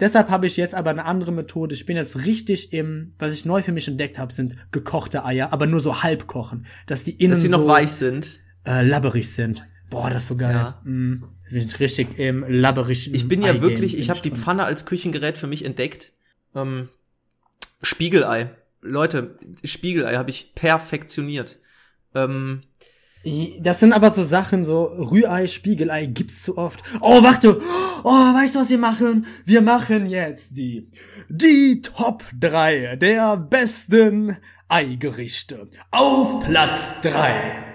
Deshalb habe ich jetzt aber eine andere Methode. Ich bin jetzt richtig im, was ich neu für mich entdeckt habe, sind gekochte Eier, aber nur so halb kochen, dass die innen
Dass sie
so
noch weich sind.
Äh, labberig sind. Boah, das ist so geil.
Ja.
Mm, richtig im labberigen
Ich bin ja
Ei-Game
wirklich, ich habe die. Pfanne als Küchengerät für mich entdeckt. Ähm, Spiegelei. Leute, Spiegelei habe ich perfektioniert. Ähm,
Das sind aber so Sachen, so Rührei, Spiegelei gibt's zu oft. Oh, warte! Oh, weißt du, was wir machen? Wir machen jetzt die, die Top 3 der besten Eigerichte. Auf Platz 3.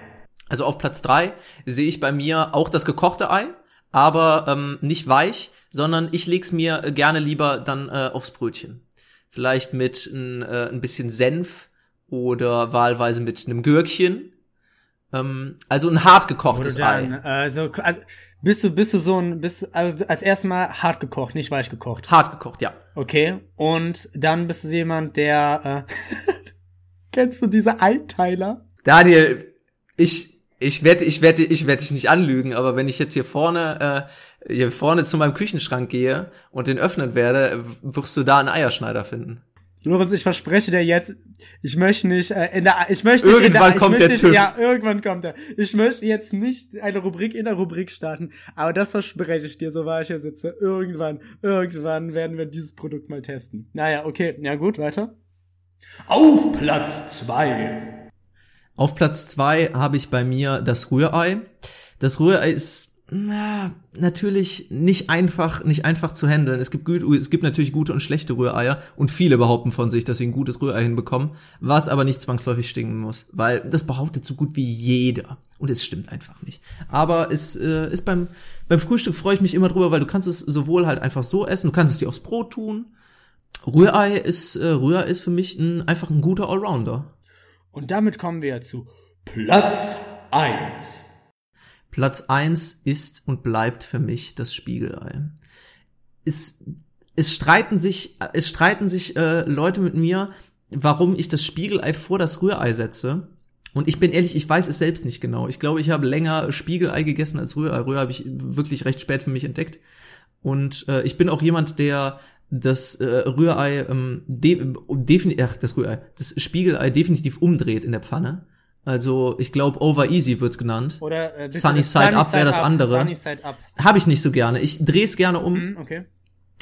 Also auf Platz drei sehe ich bei mir auch das gekochte Ei, aber ähm, nicht weich, sondern ich leg's mir gerne lieber dann äh, aufs Brötchen. Vielleicht mit ein, äh, ein bisschen Senf oder wahlweise mit einem Gürkchen. Ähm, also ein hart gekochtes Ei.
äh, so, also, bist du, bist du so ein, bist, also als erstes Mal hart gekocht, nicht weich gekocht.
Hart gekocht, ja.
Okay. Und dann bist du jemand, der, äh, [LAUGHS] kennst du diese Einteiler?
Daniel, ich ich werde ich werde ich werde dich nicht anlügen, aber wenn ich jetzt hier vorne äh, hier vorne zu meinem Küchenschrank gehe und den öffnen werde, wirst du da einen Eierschneider finden.
Lorenz, ich verspreche dir jetzt, ich möchte nicht, äh, in der, ich möchte nicht in
Irgendwann
der, ich
kommt
möchte
der
nicht,
TÜV.
Ja, irgendwann kommt er. Ich möchte jetzt nicht eine Rubrik in der Rubrik starten, aber das verspreche ich dir, so wahr ich hier sitze. Irgendwann, irgendwann werden wir dieses Produkt mal testen. Naja, okay, ja gut, weiter. Auf Platz zwei.
Auf Platz zwei habe ich bei mir das Rührei. Das Rührei ist na, natürlich nicht einfach, nicht einfach zu handeln. Es gibt, es gibt natürlich gute und schlechte Rühreier und viele behaupten von sich, dass sie ein gutes Rührei hinbekommen, was aber nicht zwangsläufig stinken muss, weil das behauptet so gut wie jeder und es stimmt einfach nicht. Aber es äh, ist beim beim Frühstück freue ich mich immer drüber, weil du kannst es sowohl halt einfach so essen, du kannst es dir aufs Brot tun. Rührei ist äh, Rührei ist für mich ein, einfach ein guter Allrounder.
Und damit kommen wir zu Platz eins.
Platz eins ist und bleibt für mich das Spiegelei. Es, es streiten sich, es streiten sich äh, Leute mit mir, warum ich das Spiegelei vor das Rührei setze. Und ich bin ehrlich, ich weiß es selbst nicht genau. Ich glaube, ich habe länger Spiegelei gegessen als Rührei. Rührei habe ich wirklich recht spät für mich entdeckt. Und äh, ich bin auch jemand, der das äh, Rührei ähm, de definitiv, ach, das Rührei, das Spiegelei definitiv umdreht in der Pfanne. Also ich glaube, Over Easy wird's genannt.
Oder äh,
Sunny Side Up wäre das andere.
Sunny Side Up.
Habe ich nicht so gerne. Ich dreh's gerne um,
Hm, okay.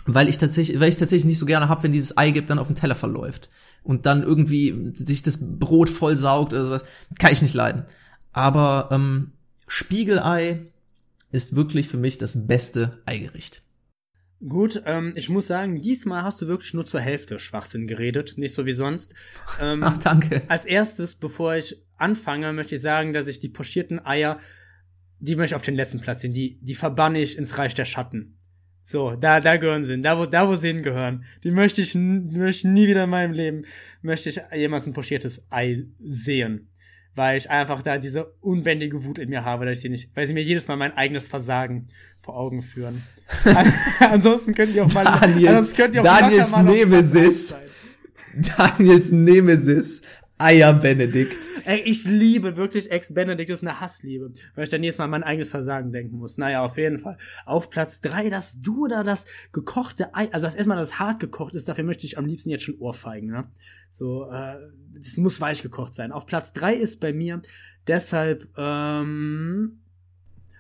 weil ich tatsächlich, weil ich tatsächlich nicht so gerne hab, wenn dieses Eigelb dann auf dem Teller verläuft und dann irgendwie sich das Brot voll saugt oder sowas. Kann ich nicht leiden. Aber ähm, Spiegelei ist wirklich für mich das beste Eigericht.
Gut, ähm, ich muss sagen, diesmal hast du wirklich nur zur Hälfte Schwachsinn geredet, nicht so wie sonst. Ähm, [LAUGHS]
Ach, danke.
als erstes, bevor ich anfange, möchte ich sagen, dass ich die pochierten Eier, die möchte ich auf den letzten Platz sehen. Die, die verbanne ich ins Reich der Schatten. So, da, da gehören sie hin. Da, wo, da, wo sie hingehören. Die möchte ich, möchte nie wieder in meinem Leben, möchte ich jemals ein pochiertes Ei sehen. Weil ich einfach da diese unbändige Wut in mir habe, dass ich sie nicht, weil sie mir jedes Mal mein eigenes Versagen vor Augen führen. An, [LAUGHS] [LAUGHS] ansonsten könnt ihr auch mal,
Daniels-
ansonsten könnt ihr auch
Daniels Nemesis. Daniels Nemesis, Eier Benedikt.
Ey, ich liebe wirklich Ex-Benedict, das ist eine Hassliebe, weil ich dann jedes Mal an mein eigenes Versagen denken muss. Naja, auf jeden Fall. Auf Platz drei, dass du da das gekochte Ei, also das erstmal das hart gekocht ist, dafür möchte ich am liebsten jetzt schon Ohrfeigen, ne? So, äh, das muss weich gekocht sein. Auf Platz drei ist bei mir deshalb, ähm,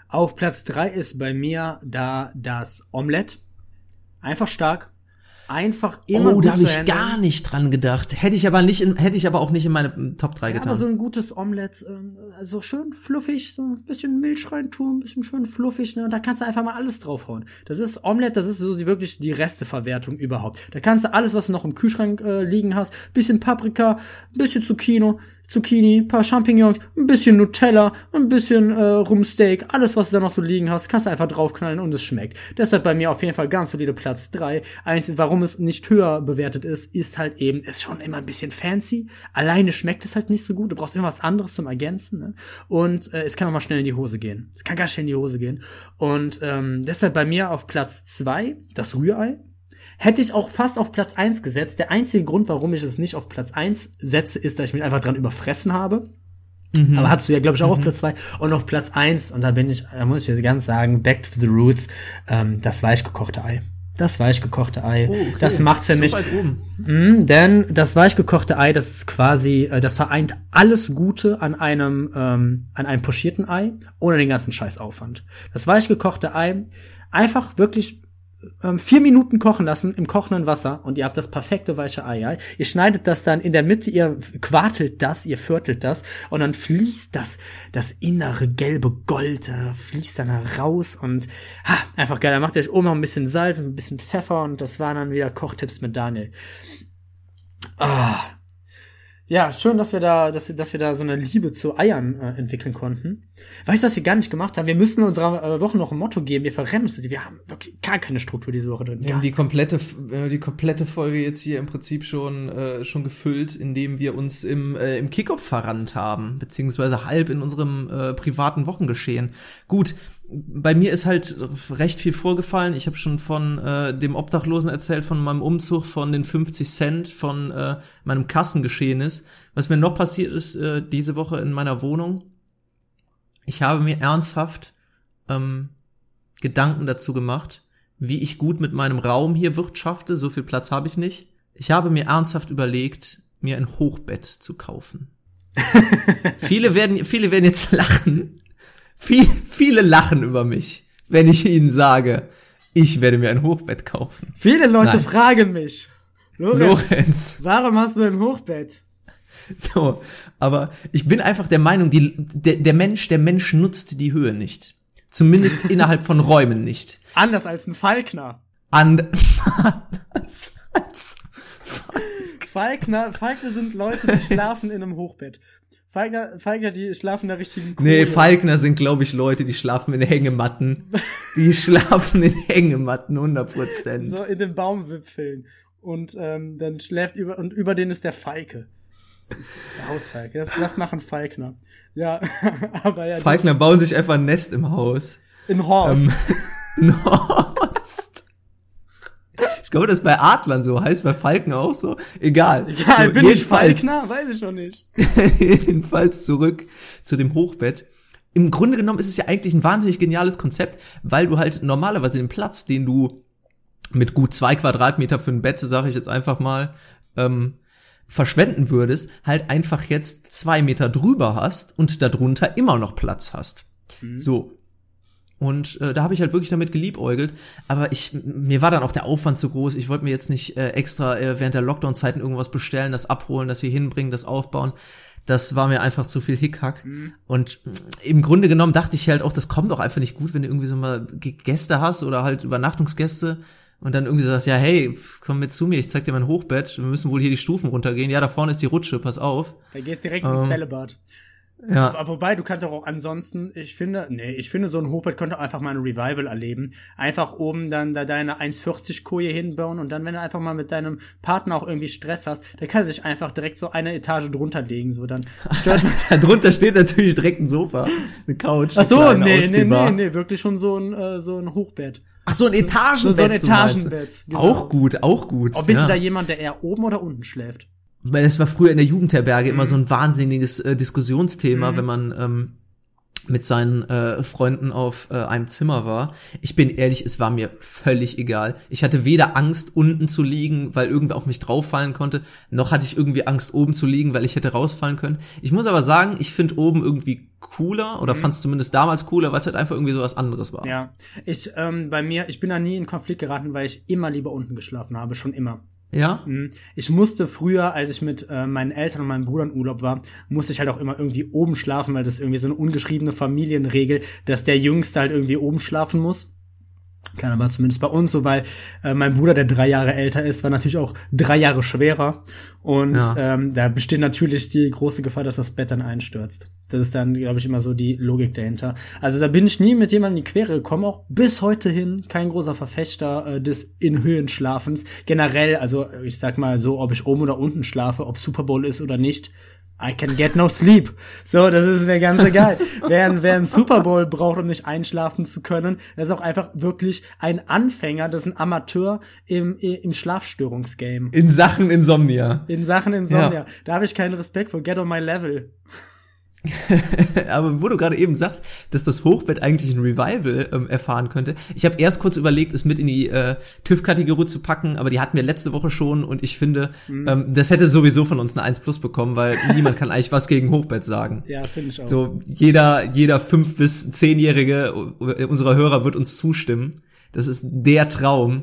auf Platz drei ist bei mir da das Omelette. Einfach stark. Einfach immer
Oh, da habe ich
handeln.
gar nicht dran gedacht. Hätte ich aber nicht in, hätte ich aber auch nicht in meine mm, Top 3
Ja,
getan.
aber so ein gutes Omelett, ähm, also schön fluffig, so ein bisschen Milch reintun, ein bisschen schön fluffig, ne? Und da kannst du einfach mal alles draufhauen. Das ist Omelett, das ist so die, wirklich die Resteverwertung überhaupt. Da kannst du alles, was du noch im Kühlschrank äh, liegen hast, bisschen Paprika, ein bisschen Zucchini, Zucchini, paar Champignons, ein bisschen Nutella, ein bisschen äh, Rumsteak, alles, was du da noch so liegen hast, kannst du einfach draufknallen und es schmeckt. Deshalb bei mir auf jeden Fall ganz solide Platz drei. Eigentlich, warum es nicht höher bewertet ist, ist halt eben, ist schon immer ein bisschen fancy. Alleine schmeckt es halt nicht so gut. Du brauchst immer was anderes zum Ergänzen. Ne? Und äh, es kann auch mal schnell in die Hose gehen. Es kann ganz schnell in die Hose gehen. Und ähm, deshalb bei mir auf Platz zwei das Rührei. Hätte ich auch fast auf Platz eins gesetzt. Der einzige Grund, warum ich es nicht auf Platz eins setze, ist, dass ich mich einfach dran überfressen habe. Aber hast du ja, glaube ich, auch auf Platz zwei Und auf Platz eins und da bin ich, da muss ich jetzt ganz sagen, back to the roots, ähm, das weichgekochte Ei. Das weichgekochte Ei.
Oh, okay.
Das macht's für
So
mich. Mm, denn das weichgekochte Ei, das ist quasi, äh, das vereint alles Gute an einem, ähm, an einem pochierten Ei, ohne den ganzen Scheißaufwand. Das weichgekochte Ei einfach wirklich ähm, vier Minuten kochen lassen im kochenden Wasser und ihr habt das perfekte weiche Ei. Ja? Ihr schneidet das dann in der Mitte, ihr quartelt das, ihr viertelt das und dann fließt das, das innere gelbe Gold, äh, fließt dann raus und ha, einfach geil. Dann macht ihr euch oben noch ein bisschen Salz, ein bisschen Pfeffer und das waren dann wieder Kochtipps mit Daniel. Ah. Ja, schön, dass wir da, dass, dass wir da so eine Liebe zu Eiern äh, entwickeln konnten. Weißt du, was wir gar nicht gemacht haben? Wir müssen unserer äh, Woche noch ein Motto geben. Wir verrennen uns. Wir haben wirklich gar keine Struktur diese Woche drin.
Wir
Gar
haben die komplette, die komplette Folge jetzt hier im Prinzip schon, äh, schon gefüllt, indem wir uns im, äh, im Kickoff verrannt haben, beziehungsweise halb in unserem äh, privaten Wochengeschehen. Gut, bei mir ist halt recht viel vorgefallen. Ich habe schon von äh, dem Obdachlosen erzählt, von meinem Umzug, von den 50 Cent, von äh, meinem Kassengeschehen ist. Was mir noch passiert ist äh, diese Woche in meiner Wohnung, ich habe mir ernsthaft ähm, Gedanken dazu gemacht, wie ich gut mit meinem Raum hier wirtschafte. So viel Platz habe ich nicht. Ich habe mir ernsthaft überlegt, mir ein Hochbett zu kaufen. [LAUGHS] viele werden, viele werden jetzt lachen. Viel, viele lachen über mich, wenn ich ihnen sage, ich werde mir ein Hochbett kaufen.
Viele Leute
Nein.
fragen mich. Lorenz,
Lorenz.
warum hast du ein Hochbett?
So, aber ich bin einfach der Meinung, die, der, der Mensch, der Mensch nutzt die Höhe nicht. Zumindest [LAUGHS] innerhalb von Räumen nicht.
Anders als ein Falkner.
And [LAUGHS] als, als,
Falkner, Falkner sind Leute, die [LAUGHS] schlafen in einem Hochbett. Falkner, Falkner, die schlafen der richtigen Koje.
Nee, Falkner sind, glaube ich, Leute, die schlafen in Hängematten. [LAUGHS] Die schlafen in Hängematten, 100 Prozent.
So in den Baumwipfeln. Und ähm, dann schläft über, und über denen ist der Falke. Der Hausfalk. Das, das machen Falkner. Ja, [LAUGHS] aber ja.
Falkner bauen sich einfach ein Nest im Haus.
In Horst.
Ähm, [LAUGHS] Horst. Ich glaube, das ist bei Adlern so, heißt bei Falken auch so. Egal.
ja,
so,
bin ich
jedenfalls-
Falkner? Weiß ich schon nicht. [LAUGHS]
Jedenfalls zurück zu dem Hochbett. Im Grunde genommen ist es ja eigentlich ein wahnsinnig geniales Konzept, weil du halt normalerweise den Platz, den du mit gut zwei Quadratmeter für ein Bett, sage ich jetzt einfach mal, ähm, verschwenden würdest, halt einfach jetzt zwei Meter drüber hast und darunter immer noch Platz hast. So. Und äh, da habe ich halt wirklich damit geliebäugelt. Aber ich, mir war dann auch der Aufwand zu groß. Ich wollte mir jetzt nicht äh, extra äh, während der Lockdown-Zeiten irgendwas bestellen, das abholen, das hier hinbringen, das aufbauen. Das war mir einfach zu viel Hickhack. Und mh, im Grunde genommen dachte ich halt auch, das kommt doch einfach nicht gut, wenn du irgendwie so mal Gäste hast oder halt Übernachtungsgäste und dann irgendwie sagst, ja, hey, komm mit zu mir, ich zeig dir mein Hochbett, wir müssen wohl hier die Stufen runtergehen. Ja, da vorne ist die Rutsche, pass auf.
Da geht's direkt ins
Ähm,
Bällebad.
Ja,
Wobei, du kannst auch, ansonsten, ich finde, nee, ich finde, so ein Hochbett könnte einfach mal ein Revival erleben. Einfach oben dann da deine 1,40 Koje hinbauen und dann, wenn du einfach mal mit deinem Partner auch irgendwie Stress hast, der kann sich einfach direkt so eine Etage drunter legen, so dann stört [LAUGHS] man.
darunter steht natürlich direkt ein Sofa, eine Couch.
Ach so,
eine kleine,
nee, nee, nee, nee, wirklich schon so ein, äh, so ein Hochbett.
Ach so, ein Etagenbett.
so ein
so du.
Etagenbett, genau.
Auch gut, auch gut.
Oh, bist
ja.
du da jemand, der eher oben oder unten schläft?
Weil es war früher in der Jugendherberge
Mhm.
immer so ein wahnsinniges äh, Diskussionsthema, wenn man ähm, mit seinen äh, Freunden auf äh, einem Zimmer war. Ich bin ehrlich, es war mir völlig egal. Ich hatte weder Angst, unten zu liegen, weil irgendwer auf mich drauffallen konnte, noch hatte ich irgendwie Angst, oben zu liegen, weil ich hätte rausfallen können. Ich muss aber sagen, ich finde oben irgendwie cooler oder fand es zumindest damals cooler, weil es halt einfach irgendwie so was anderes war.
Mhm. Ja, ich, ähm, bei mir, ich bin da nie in Konflikt geraten, weil ich immer lieber unten geschlafen habe, schon immer.
Ja?
Mhm. Ich musste früher, als ich mit äh, meinen Eltern und meinem Bruder in Urlaub war, musste ich halt auch immer irgendwie oben schlafen, weil das irgendwie so eine ungeschriebene Familienregel, dass der Jüngste halt irgendwie oben schlafen muss. Kann aber zumindest bei uns so, weil äh, mein Bruder, der drei Jahre älter ist, war natürlich auch drei Jahre schwerer. Und
Ja.
ähm, da besteht natürlich die große Gefahr, dass das Bett dann einstürzt. Das ist dann, glaube ich, immer so die Logik dahinter. Also da bin ich nie mit jemandem in die Quere gekommen, auch bis heute hin kein großer Verfechter äh, des in Höhen Schlafens. Generell, also ich sag mal so, ob ich oben oder unten schlafe, ob Super Bowl ist oder nicht, I can get no sleep. So, das ist mir ganz egal. [LAUGHS] wer, ein- wer einen Super Bowl braucht, um nicht einschlafen zu können, das ist auch einfach wirklich ein Anfänger, das ist ein Amateur im, im Schlafstörungsgame.
In Sachen Insomnia.
In Sachen Insomnia.
Ja.
Da habe ich keinen Respekt vor. Get on my level. [LAUGHS]
Aber wo du gerade eben sagst, dass das Hochbett eigentlich ein Revival ähm, erfahren könnte. Ich habe erst kurz überlegt, es mit in die äh, TÜV-Kategorie zu packen, aber die hatten wir letzte Woche schon und ich finde,
Mhm.
ähm, das hätte sowieso von uns eine 1 Plus bekommen, weil [LAUGHS] niemand kann eigentlich was gegen Hochbett sagen.
Ja, finde ich auch.
So, jeder, jeder fünf- bis zehnjährige unserer Hörer wird uns zustimmen. Das ist der Traum.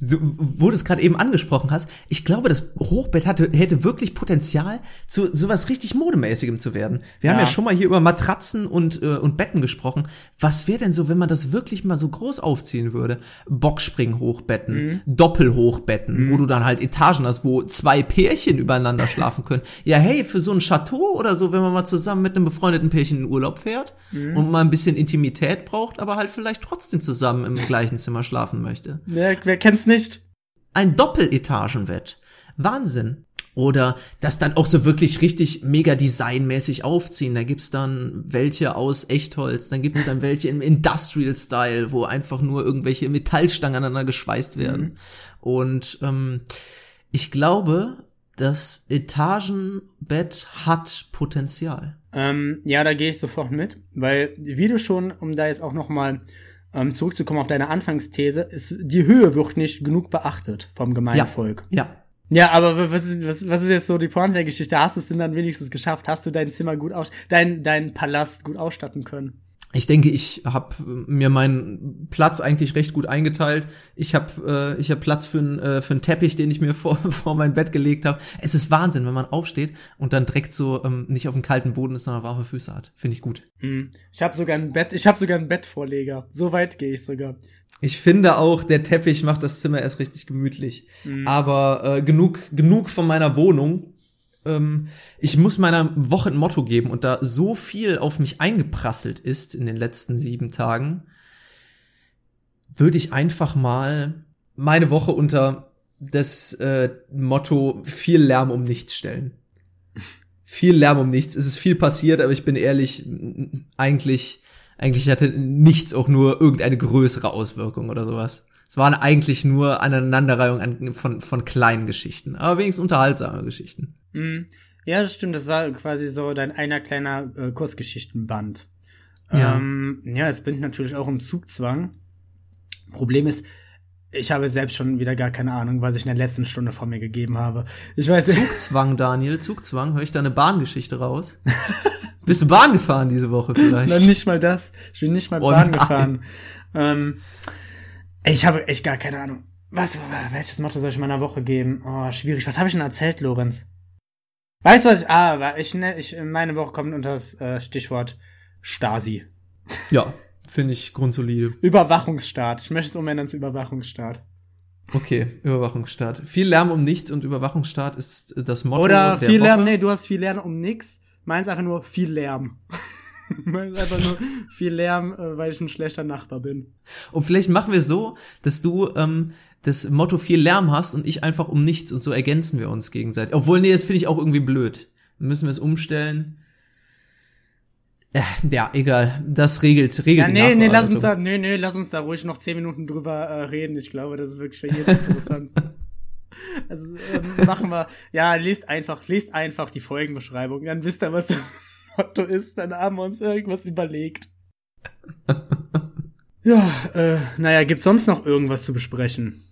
Du, wo du es gerade eben angesprochen hast, ich glaube, das Hochbett hatte, hätte wirklich Potenzial, zu sowas richtig Modemäßigem zu werden. Wir haben
Ja.
ja schon mal hier über Matratzen und, äh, und Betten gesprochen. Was wäre denn so, wenn man das wirklich mal so groß aufziehen würde? Boxspring-Hochbetten,
Mhm.
Doppelhochbetten, wo du dann halt Etagen hast, wo zwei Pärchen übereinander schlafen können. Ja, hey, für so ein Chateau oder so, wenn man mal zusammen mit einem befreundeten Pärchen in Urlaub fährt
Mhm.
und mal ein bisschen Intimität braucht, aber halt vielleicht trotzdem zusammen im gleichen Zimmer schlafen möchte.
Wer, wer kennt's nicht?
Ein Doppeletagenbett. Wahnsinn. Oder das dann auch so wirklich richtig mega designmäßig aufziehen. Da gibt's dann welche aus Echtholz, dann gibt's dann welche im Industrial Style, wo einfach nur irgendwelche Metallstangen aneinander geschweißt werden. Und ähm, ich glaube, das Etagenbett hat Potenzial.
Ähm, ja, da gehe ich sofort mit, weil wie du schon, um da jetzt auch noch mal ähm, zurückzukommen auf deine Anfangsthese, ist die Höhe wird nicht genug beachtet vom Gemeinvolk.
Ja.
Ja, aber w- was ist, was, was ist jetzt so die Pointe der Geschichte? Hast du es denn dann wenigstens geschafft? Hast du dein Zimmer gut aus, dein, dein Palast gut ausstatten können?
Ich denke, ich habe mir meinen Platz eigentlich recht gut eingeteilt. Ich habe äh, ich hab Platz für einen äh, für einen Teppich, den ich mir [LAUGHS] vor, vor mein Bett gelegt habe. Es ist Wahnsinn, wenn man aufsteht und dann direkt so ähm, nicht auf dem kalten Boden ist, sondern warme Füße hat. Finde ich gut.
Hm. Ich habe sogar ein Bett, ich habe sogar einen Bettvorleger. So weit gehe ich sogar.
Ich finde auch, der Teppich macht das Zimmer erst richtig gemütlich. Aber äh, genug genug von meiner Wohnung. Ähm, ich muss meiner Woche ein Motto geben und da so viel auf mich eingeprasselt ist in den letzten sieben Tagen, würde ich einfach mal meine Woche unter das äh, Motto viel Lärm um nichts stellen. [LAUGHS] Viel Lärm um nichts. Es ist viel passiert, aber ich bin ehrlich, eigentlich, eigentlich hatte nichts auch nur irgendeine größere Auswirkung oder sowas. Es waren eigentlich nur Aneinanderreihung von, von kleinen Geschichten, aber wenigstens unterhaltsame Geschichten.
Mhm. Ja, das stimmt. Das war quasi so dein einer kleiner äh, Kurzgeschichtenband.
Ja.
Ähm, ja, es bin ich natürlich auch im Zugzwang. Problem ist, ich habe selbst schon wieder gar keine Ahnung, was ich in der letzten Stunde von mir gegeben habe. Ich weiß
Zugzwang, Daniel, Zugzwang. Höre ich da eine Bahngeschichte raus? [LAUGHS] Bist du Bahn gefahren diese Woche vielleicht?
Nein, nicht mal das. Ich bin nicht mal
Oh
Bahn
nein.
gefahren. Ähm, ich habe echt gar keine Ahnung. Was, welches Motto soll ich meiner Woche geben? Oh, schwierig. Was habe ich denn erzählt, Lorenz? Weißt du was? Ich, ah, ich, ne- ich, meine Woche kommt unter das äh, Stichwort Stasi.
Ja, finde ich grundsolide.
Überwachungsstaat. Ich möchte es umändern zu Überwachungsstaat.
Okay, Überwachungsstaat. Viel Lärm um nichts und Überwachungsstaat ist das Motto
Oder
der
viel
Woche.
Lärm, nee, du hast viel Lärm um nix. Meins einfach nur viel Lärm. [LAUGHS] Meins einfach nur viel Lärm, äh, weil ich ein schlechter Nachbar bin.
Und vielleicht machen wir so, dass du ähm, das Motto viel Lärm hast und ich einfach um nichts und so ergänzen wir uns gegenseitig. Obwohl, nee, das finde ich auch irgendwie blöd. Dann müssen wir es umstellen. Ja, ja, egal. Das regelt, regelt
Ja,
die
nee, nee, lass uns da, nee, nee, lass uns da ruhig noch zehn Minuten drüber äh, reden. Ich glaube, das ist wirklich für jeden interessant. [LAUGHS] also ähm, machen wir, ja, lest einfach, lest einfach die Folgenbeschreibung, dann wisst ihr, was Motto ist. Dann haben wir uns irgendwas überlegt. [LAUGHS] ja, äh, naja, gibt's sonst noch irgendwas zu besprechen?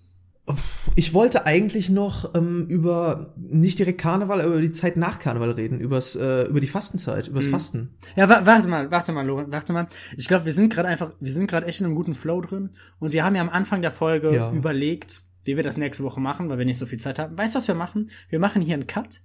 Ich wollte eigentlich noch ähm, über nicht direkt Karneval, aber über die Zeit nach Karneval reden, übers, äh, über die Fastenzeit, übers Fasten.
Ja, wa warte mal, warte mal, Lorenz, warte mal. Ich glaube, wir sind gerade einfach, wir sind gerade echt in einem guten Flow drin und wir haben ja am Anfang der Folge
Ja.
überlegt, wie wir das nächste Woche machen, weil wir nicht so viel Zeit haben. Weißt du, was wir machen? Wir machen hier einen Cut,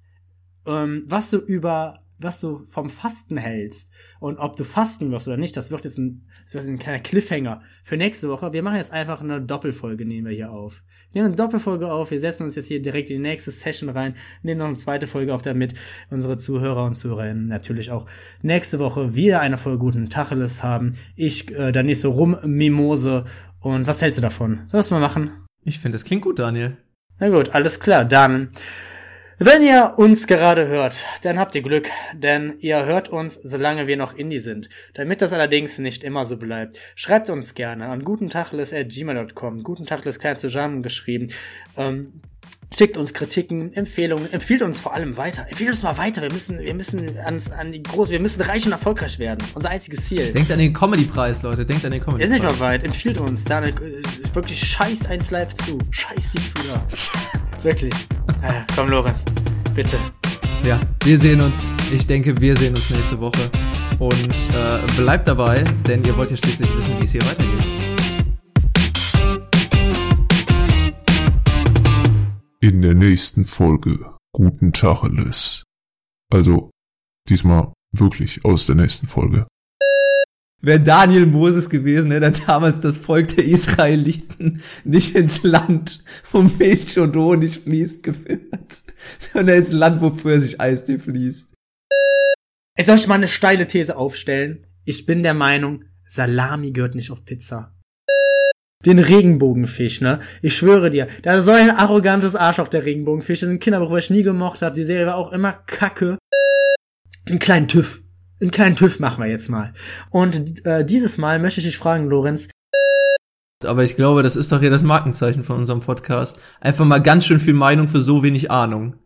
ähm, was du über, was du vom Fasten hältst und ob du fasten wirst oder nicht. Das wird jetzt ein, das wird jetzt ein kleiner Cliffhanger für nächste Woche. Wir machen jetzt einfach eine Doppelfolge, nehmen wir hier auf. Wir nehmen eine Doppelfolge auf. Wir setzen uns jetzt hier direkt in die nächste Session rein, nehmen noch eine zweite Folge auf, damit unsere Zuhörer und Zuhörerinnen natürlich auch nächste Woche wieder eine Folge guten Tacheles haben. Ich äh, dann nicht so rummimose. Und was hältst du davon? Soll das mal machen?
Ich finde, das klingt gut, Daniel.
Na gut, alles klar. Dann, wenn ihr uns gerade hört, dann habt ihr Glück, denn ihr hört uns, solange wir noch Indie sind. Damit das allerdings nicht immer so bleibt, schreibt uns gerne an gutentachles.gmail.com. Gutentachles klein zusammengeschrieben. Ähm, schickt uns Kritiken, Empfehlungen, empfiehlt uns vor allem weiter. Empfiehlt uns mal weiter. Wir müssen, wir müssen ans, an die groß, wir müssen reich und erfolgreich werden. Unser einziges Ziel.
Denkt an den Comedy-Preis, Leute. Denkt an den
Wir sind nicht
Comedy-Preis.
mal weit. Empfiehlt uns. Da äh, wirklich scheißt eins live zu. Scheißt die zu da. [LAUGHS] wirklich. Äh, komm, Lorenz. Bitte.
Ja, wir sehen uns. Ich denke, wir sehen uns nächste Woche. Und äh, bleibt dabei, denn ihr wollt ja schließlich wissen, wie es hier weitergeht.
In der nächsten Folge Guten Tacheles. Also, diesmal wirklich aus der nächsten Folge.
Wäre Daniel Moses gewesen, hätte er damals das Volk der Israeliten nicht ins Land, wo Milch und Honig fließt, geführt, sondern ins Land, wo Pfirsich Eistee fließt.
Jetzt soll ich mal eine steile These aufstellen. Ich bin der Meinung, Salami gehört nicht auf Pizza. Den Regenbogenfisch, ne? Ich schwöre dir, da ist so ein arrogantes Arschloch, der Regenbogenfisch. Das ist ein Kinderbuch, was ich nie gemocht habe. Die Serie war auch immer kacke. Einen kleinen TÜV. Einen kleinen TÜV machen wir jetzt mal. Und äh, dieses Mal möchte ich dich fragen, Lorenz,
Aber ich glaube, das ist doch hier das Markenzeichen von unserem Podcast. Einfach mal ganz schön viel Meinung für so wenig Ahnung.